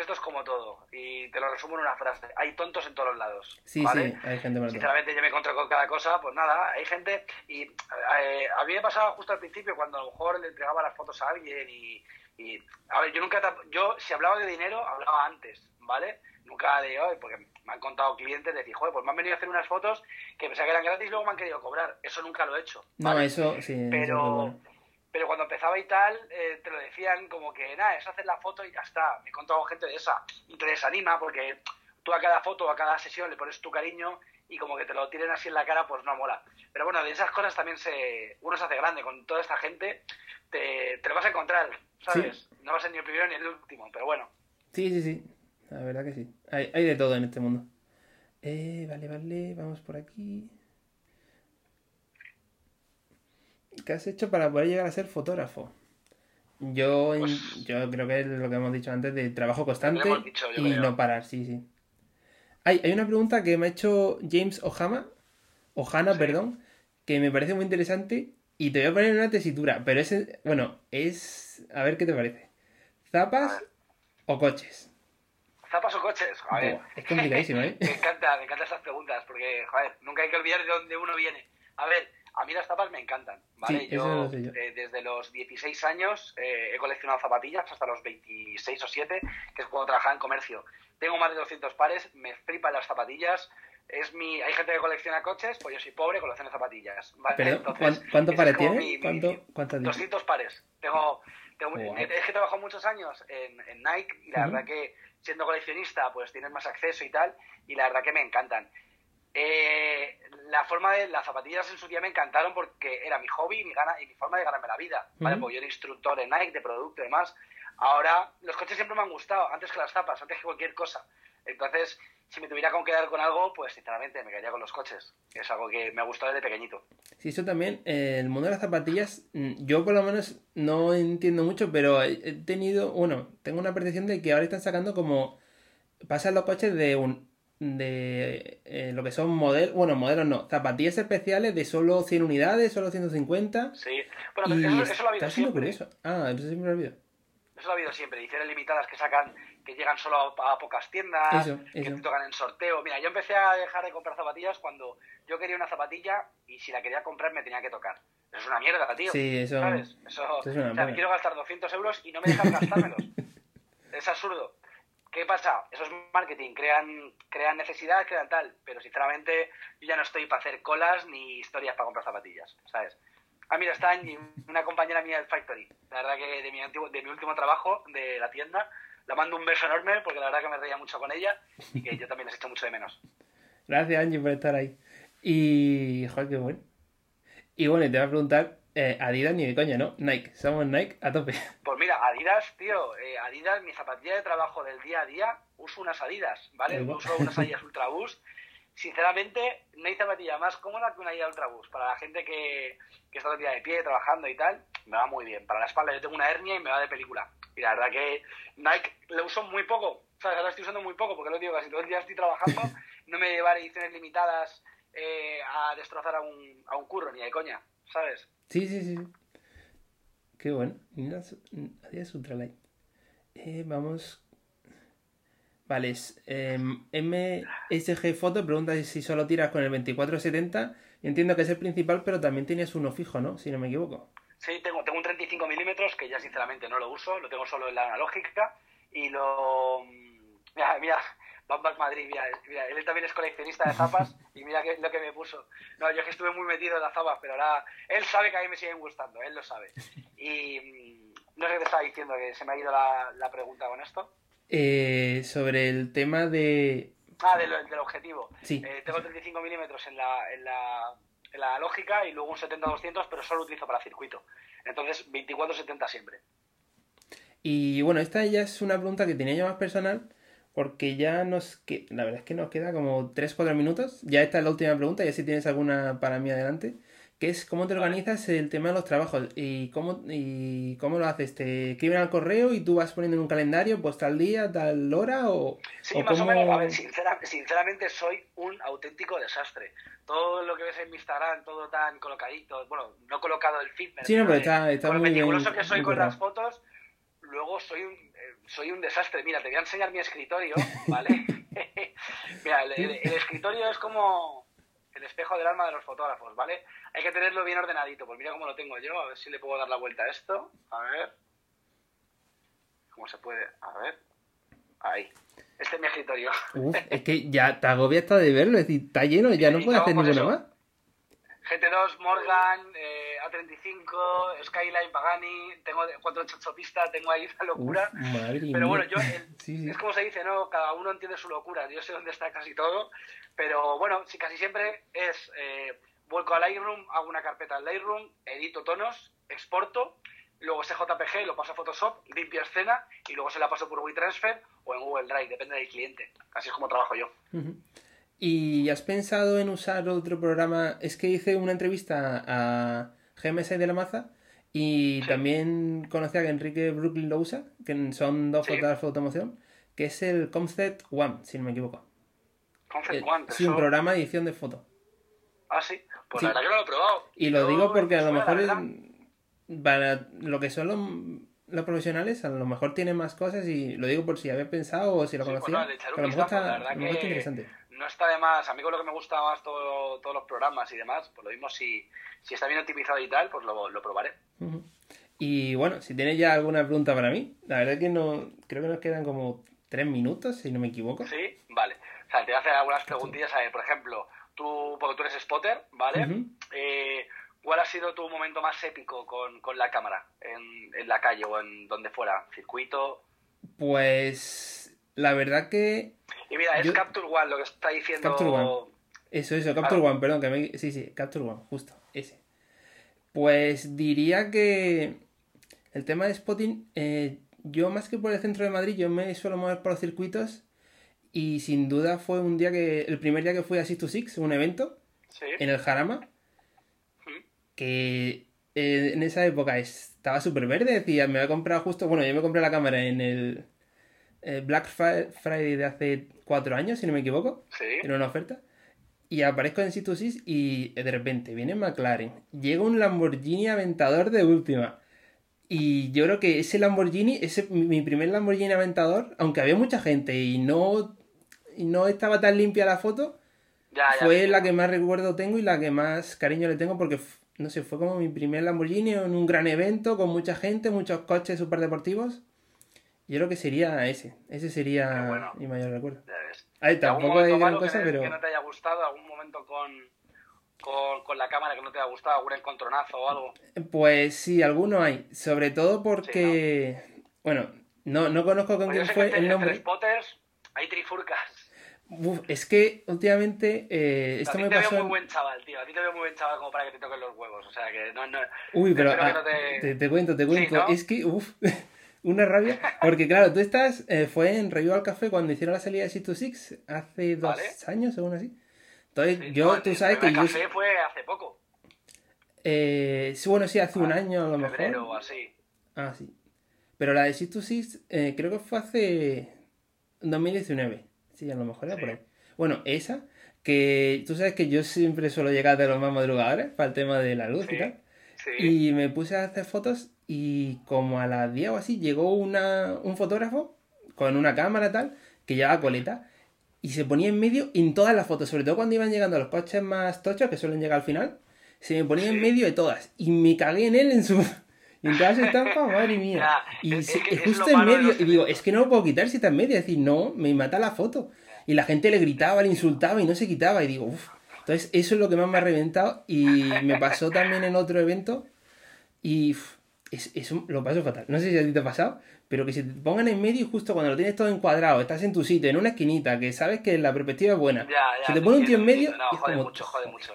esto es como todo, y te lo resumo en una frase, hay tontos en todos los lados. Sí, sí, hay gente Sinceramente yo me encuentro con cada cosa, pues nada, hay gente, y eh, a mí me pasaba justo al principio cuando a lo mejor le entregaba las fotos a alguien y, a ver, yo nunca, yo si hablaba de dinero, hablaba antes, ¿vale? Nunca de hoy, porque me han contado clientes de decir, joder, pues me han venido a hacer unas fotos que pensaba que eran gratis y luego me han querido cobrar. Eso nunca lo he hecho. No, eso sí. Pero, pero cuando empezaba y tal, eh, te lo decían como que, nada, es hacer la foto y ya está. Me he encontrado gente de esa y te desanima porque tú a cada foto o a cada sesión le pones tu cariño y como que te lo tiren así en la cara, pues no mola. Pero bueno, de esas cosas también se uno se hace grande. Con toda esta gente te, te lo vas a encontrar, ¿sabes? No va a ser ni el primero ni el último, pero bueno. Sí, sí, sí. La verdad que sí. Hay, hay de todo en este mundo. Eh, vale, vale, vamos por aquí. ¿Qué has hecho para poder llegar a ser fotógrafo? Yo, Pues- yo creo que es lo que hemos dicho antes de trabajo constante dicho, y creo. no parar, sí, sí. Hay, hay una pregunta que me ha hecho James Ohama, Ohana, Sí. perdón, que me parece muy interesante y te voy a poner en una tesitura, pero es, bueno, es, a ver qué te parece. ¿Zapas o coches? ¿Zapas o coches? A ver. Buah, es complicadísimo, ¿eh? me encanta, me encantan estas preguntas, porque, joder, nunca hay que olvidar de dónde uno viene. A ver, a mí las tapas me encantan, ¿vale? Sí, yo, lo sé yo. eh, desde los 16 años eh, he coleccionado zapatillas hasta los 26 o 7, que es cuando trabajaba en comercio. Tengo más de 200 pares, me flipan las zapatillas. Es mi, hay gente que colecciona coches, pues yo soy pobre, colecciono zapatillas. ¿vale? Pero, Entonces, ¿cuán- ¿Cuántos pares tienes? mi- mi- ¿Cuánto, ¿Cuántos tienes? 200 pares. Tengo, es que he trabajado muchos años en, en Nike y la verdad que siendo coleccionista pues tienes más acceso y tal y la verdad que me encantan. Eh, la forma de las zapatillas en su día me encantaron porque era mi hobby mi gana, y mi forma de ganarme la vida. ¿vale? Porque yo era instructor en Nike, de producto y demás. Ahora, los coches siempre me han gustado, antes que las zapas, antes que cualquier cosa. Entonces, si me tuviera que quedar con algo, pues sinceramente me quedaría con los coches. Es algo que me gustó desde pequeñito. Sí, eso también, eh, el mundo de las zapatillas, mm, yo por lo menos no entiendo mucho, pero he he tenido, bueno, tengo una percepción de que ahora están sacando como, pasan los coches de un, de eh, lo que son modelos, bueno, modelos no, zapatillas especiales de solo 100 unidades, solo 150, Sí. Bueno, y pero eso, eso lo ha habido siempre. curioso. Ah, eso siempre lo he olvidado. Eso lo ha habido siempre, ediciones limitadas que sacan, que llegan solo a, a pocas tiendas, Eso, que eso. te tocan en sorteo. Mira, yo empecé a dejar de comprar zapatillas cuando yo quería una zapatilla y si la quería comprar me tenía que tocar. Eso es una mierda, tío. Sí, eso, ¿Sabes? Eso, es una o sea, mierda. quiero gastar 200 euros y no me dejan gastármelos. es absurdo. ¿Qué pasa? Eso es marketing, crean, crean necesidad, crean tal, pero sinceramente yo ya no estoy para hacer colas ni historias para comprar zapatillas, ¿sabes? Ah, mira, está Angie, una compañera mía del Factory. La verdad que de mi, antiguo, de mi último trabajo de la tienda, la mando un beso enorme porque la verdad que me reía mucho con ella y que yo también les echo mucho de menos. Gracias Angie por estar ahí. Y, joder, qué bueno. Y bueno, te voy a preguntar, eh, Adidas ni de coña, ¿no? Nike, somos Nike a tope. Pues mira, Adidas, tío, eh, Adidas, mi zapatilla de trabajo del día a día, uso unas Adidas, ¿vale? Uso unas Adidas Ultra Boost. Sinceramente, no hay zapatilla más cómoda que una Adidas Ultra Boost. Para la gente que, que está todo el día de pie, trabajando y tal, me va muy bien. Para la espalda yo tengo una hernia y me va de película. Y la verdad que Nike lo uso muy poco. Sea, ahora estoy usando muy poco porque lo digo, casi todo el día estoy trabajando. No me llevar ediciones limitadas eh, a destrozar a un, a un curro, ni de coña, ¿sabes? Sí, sí, sí. Qué bueno. Adidas Ultralight. Eh, vamos. Vale, es, eh, MSG Foto pregunta si solo tiras con el 2470. Yo entiendo que es el principal, pero también tienes uno fijo, ¿no? Si no me equivoco. Sí, tengo, tengo un 35 milímetros que ya sinceramente no lo uso, lo tengo solo en la analógica y lo... Mira, mira, Bambas Madrid, mira, mira, él también es coleccionista de zapas y mira que, lo que me puso. No, yo es que estuve muy metido en las zapas, pero ahora él sabe que a mí me siguen gustando, él lo sabe. Y mm, no sé qué te estaba diciendo, que se me ha ido la, la pregunta con esto. Eh, sobre el tema de. Ah, del, del objetivo. Sí. Eh, tengo 35 milímetros en la, en, la, en la lógica y luego un 70-200, pero solo utilizo para circuito. Entonces, 24-70 siempre. Y bueno, esta ya es una pregunta que tenía yo más personal, porque ya nos. Que, la verdad es que nos queda como 3-4 minutos. Ya esta es la última pregunta, y así tienes alguna para mí adelante. Que es cómo te organizas el tema de los trabajos y cómo, y cómo lo haces. ¿Te escriben al correo y tú vas poniendo en un calendario, pues tal día, tal hora? O, Sí, o más cómo- o menos. A ver, sincera- sinceramente soy un auténtico desastre. Todo lo que ves en mi Instagram, todo tan colocadito, bueno, no colocado el feed, Sí, no, pero está, está bien. que soy con las fotos, luego soy un, soy un desastre. Mira, te voy a enseñar mi escritorio, ¿vale? Mira, el, el- el escritorio es como el espejo del alma de los fotógrafos, ¿vale? Hay que tenerlo bien ordenadito. Pues mira cómo lo tengo yo, a ver si le puedo dar la vuelta a esto. A ver. ¿Cómo se puede? A ver. Ahí. Este es mi escritorio. Uf, es que ya te agobia hasta de verlo, es decir, está lleno, ya no puedes hacer pues ninguna más. GT2, Morgan, eh, A35, Skyline, Pagani, tengo 48 pistas, tengo ahí esa locura. pero bueno, yo, es como se dice, ¿no? Cada uno entiende su locura. Yo sé dónde está casi todo, pero bueno, sí, casi siempre es eh, vuelco a Lightroom, hago una carpeta en Lightroom, edito tonos, exporto, luego ese JPG lo paso a Photoshop, limpio escena y luego se la paso por WeTransfer o en Google Drive, depende del cliente. Así es como trabajo yo. ¿Y has pensado en usar otro programa? Es que hice una entrevista a GMS de la Maza y también conocí a Enrique Brooklyn lo usa, que son dos fotógrafos de automoción, que es el Concept One, si no me equivoco. Concept One, Sí, un programa de edición de fotos. Ah, sí. Pues la verdad que no lo he probado. Y lo digo porque a lo mejor para lo que son los, los, profesionales, a lo mejor tiene más cosas y lo digo por si había pensado o si lo conocía. a lo mejor está, interesante no está de más. A mí con lo que me gusta más todo, todos los programas y demás, pues lo mismo si, si está bien optimizado y tal, pues lo, lo probaré. Y bueno, si tienes ya alguna pregunta para mí, la verdad es que no creo que nos quedan como tres minutos, si no me equivoco. Sí, vale. O sea, te voy a hacer algunas preguntillas. A ver, por ejemplo, tú, porque tú eres spotter, ¿vale? Eh, ¿Cuál ha sido tu momento más épico con, con la cámara en, en, la calle o en donde fuera? ¿Circuito? Pues la verdad que y mira, es Capture One lo que está diciendo. Capture One. Eso, eso, Capture One, perdón, que me... Sí, sí, Capture One, justo, ese. Pues diría que el tema de spotting, eh, yo más que por el centro de Madrid, yo me suelo mover por los circuitos y sin duda fue un día que, el primer día que fui a Six to Six, un evento, en el Jarama, que eh, en esa época estaba súper verde, decía, me voy a comprar justo, bueno, yo me compré la cámara en el eh, Black Friday de hace cuatro años, si no me equivoco. Sí. En una oferta. Y aparezco en Situsis y de repente viene McLaren. Llega un Lamborghini Aventador de última. Y yo creo que ese Lamborghini, ese mi primer Lamborghini Aventador, aunque había mucha gente y no, y no estaba tan limpia la foto, fue la que más recuerdo tengo y la que más cariño le tengo porque, no sé, fue como mi primer Lamborghini en un gran evento con mucha gente, muchos coches super deportivos. Yo creo que sería ese. Ese sería mi mayor recuerdo. Ay, tampoco hay gran cosa, pero. Que no te haya gustado, algún momento con, con, la cámara que no te haya gustado, algún encontronazo o algo. Pues sí, alguno hay. Sobre todo porque. Bueno, no, no conozco con pues quién fue el nombre. Spotters, hay trifurcas. Uf, es que últimamente eh, esto a ti te veo muy buen chaval, tío. A ti te veo muy buen chaval como para que te toquen los huevos. O sea que no. no Uy, pero. Ah, te... Te, cuento, te cuento. Es que, uff. una rabia. Porque claro, tú estás, eh, fue en Review al Café cuando hicieron la salida de Six to Six hace dos años, según así. Entonces, yo, tú sabes que el café fue hace poco. Eh, bueno, sí, hace un año a lo mejor. o así. Ah, sí. Pero la de Six to Six eh, creo que fue hace 2019. Sí, a lo mejor era por ahí. Bueno, esa, que tú sabes que yo siempre suelo llegar de los más madrugadores para el tema de la luz y tal. Y me puse a hacer fotos y como a las 10 o así llegó una, un fotógrafo con una cámara tal, que llevaba coleta, y se ponía en medio en todas las fotos, sobre todo cuando iban llegando los coches más tochos, que suelen llegar al final, se me ponía en medio de todas, y me cagué en él en su... Y en todas estampas, madre mía. y es, justo en medio, y digo, es que no lo puedo quitar si está en medio, es decir, no, me mata la foto. Y la gente le gritaba, le insultaba y no se quitaba, y digo, uff. Entonces, eso es lo que más me ha reventado, y me pasó también en otro evento, y es, eso lo paso fatal. No sé si a ti te ha pasado, pero que se te pongan en medio y justo cuando lo tienes todo encuadrado, estás en tu sitio, en una esquinita, que sabes que la perspectiva es buena. se te pone un tío en medio. No, jode mucho, jode mucho.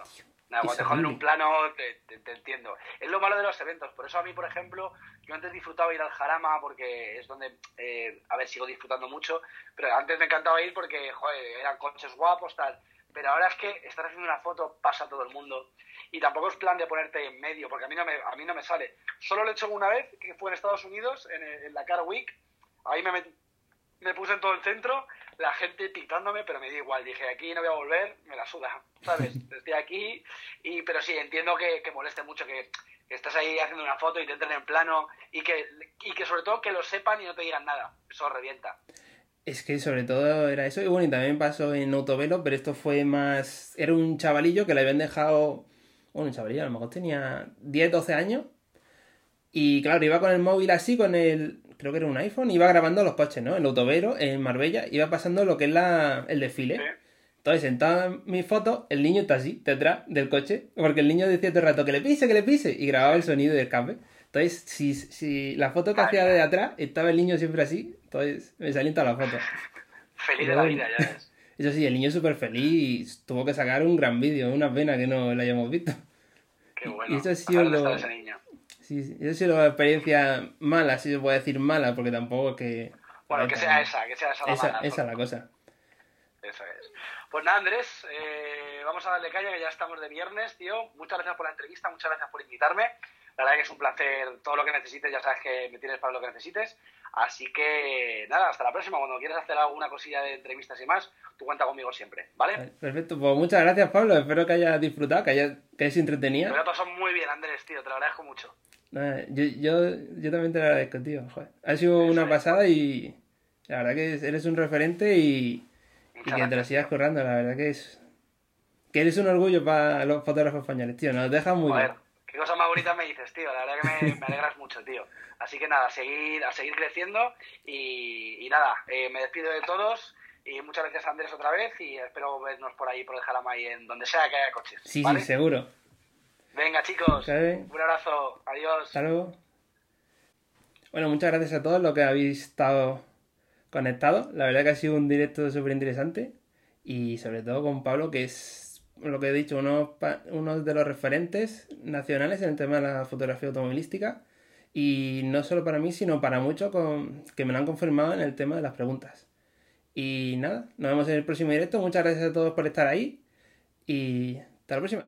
cuando te joden un plano, te, te, entiendo. Es lo malo de los eventos. Por eso a mí, por ejemplo, yo antes disfrutaba ir al Jarama porque es donde, eh, a ver, sigo disfrutando mucho, pero antes me encantaba ir porque, joder, eran coches guapos, tal. Pero ahora es que estar haciendo una foto pasa a todo el mundo y tampoco es plan de ponerte en medio, porque a mí no me, a mí no me sale. Solo lo he hecho una vez, que fue en Estados Unidos, en, la Car Week. Ahí me, me puse en todo el centro, la gente pitándome, pero me dio igual. Dije, aquí no voy a volver, me la suda, ¿sabes? Estoy aquí, y, pero sí, entiendo que, que moleste mucho que, estás ahí haciendo una foto y te entren en plano y que, y que sobre todo que lo sepan y no te digan nada. Eso revienta. Es que sobre todo era eso. Y bueno, y también pasó en Autovelo, pero esto fue más. Era un chavalillo que le habían dejado bueno, chavalillo, a lo mejor tenía 10, 12 años. Y claro, iba con el móvil así, con el, creo que era un iPhone, iba grabando los coches, ¿no? El autovero, en Marbella, iba pasando lo que es la, el desfile. Entonces, sentado en mi foto, el niño está así, detrás del coche, porque el niño decía todo el rato que le pise, que le pise, y grababa el sonido del escape. Entonces, si, si la foto que hacía de atrás, estaba el niño siempre así, entonces me salía toda la foto. Feliz de la vida, ya ves. Eso sí, el niño súper feliz y tuvo que sacar un gran vídeo, una pena que no lo hayamos visto. Qué bueno. Y eso ha sido lo... estar ese niño. Sí, sí, eso ha sido la experiencia mala, si se puede decir mala, porque tampoco es que... Bueno, que sea esa, que sea esa la Esa, mala, esa es la cosa. Eso es. Pues nada, Andrés, eh, vamos a darle caña que ya estamos de viernes, tío. Muchas gracias por la entrevista, muchas gracias por invitarme. La verdad que es un placer. Todo lo que necesites, ya sabes que me tienes para lo que necesites. Así que nada, hasta la próxima. Cuando quieras hacer alguna cosilla de entrevistas y más, tú cuenta conmigo siempre, ¿vale? Perfecto, pues muchas gracias Pablo, espero que hayas disfrutado, que hayas, que hayas Me entretenido. lo he pasado muy bien, Andrés, tío. Te lo agradezco mucho. Nada, Yo, yo, yo también te lo agradezco, tío. Joder. Ha sido una es. pasada y la verdad que eres un referente y, y que te lo sigas currando. La verdad que es que eres un orgullo para los fotógrafos españoles, tío. Nos dejas muy Joder, bien. Qué cosa más bonita me dices, tío. La verdad que me, me alegras mucho, tío. Así que nada, a seguir, a seguir creciendo y, y nada, eh, me despido de todos y muchas gracias Andrés otra vez y espero vernos por ahí, por el Jalamay, en donde sea que haya coches. Sí, ¿vale? sí, seguro. Venga, chicos, ¿Sabe? un abrazo, adiós. Hasta luego. Bueno, muchas gracias a todos los que habéis estado conectados. La verdad que ha sido un directo súper interesante. Y sobre todo con Pablo, que es lo que he dicho, uno, uno de los referentes nacionales en el tema de la fotografía automovilística. Y no solo para mí, sino para muchos que me lo han confirmado en el tema de las preguntas. Y nada, nos vemos en el próximo directo. Muchas gracias a todos por estar ahí. Y hasta la próxima.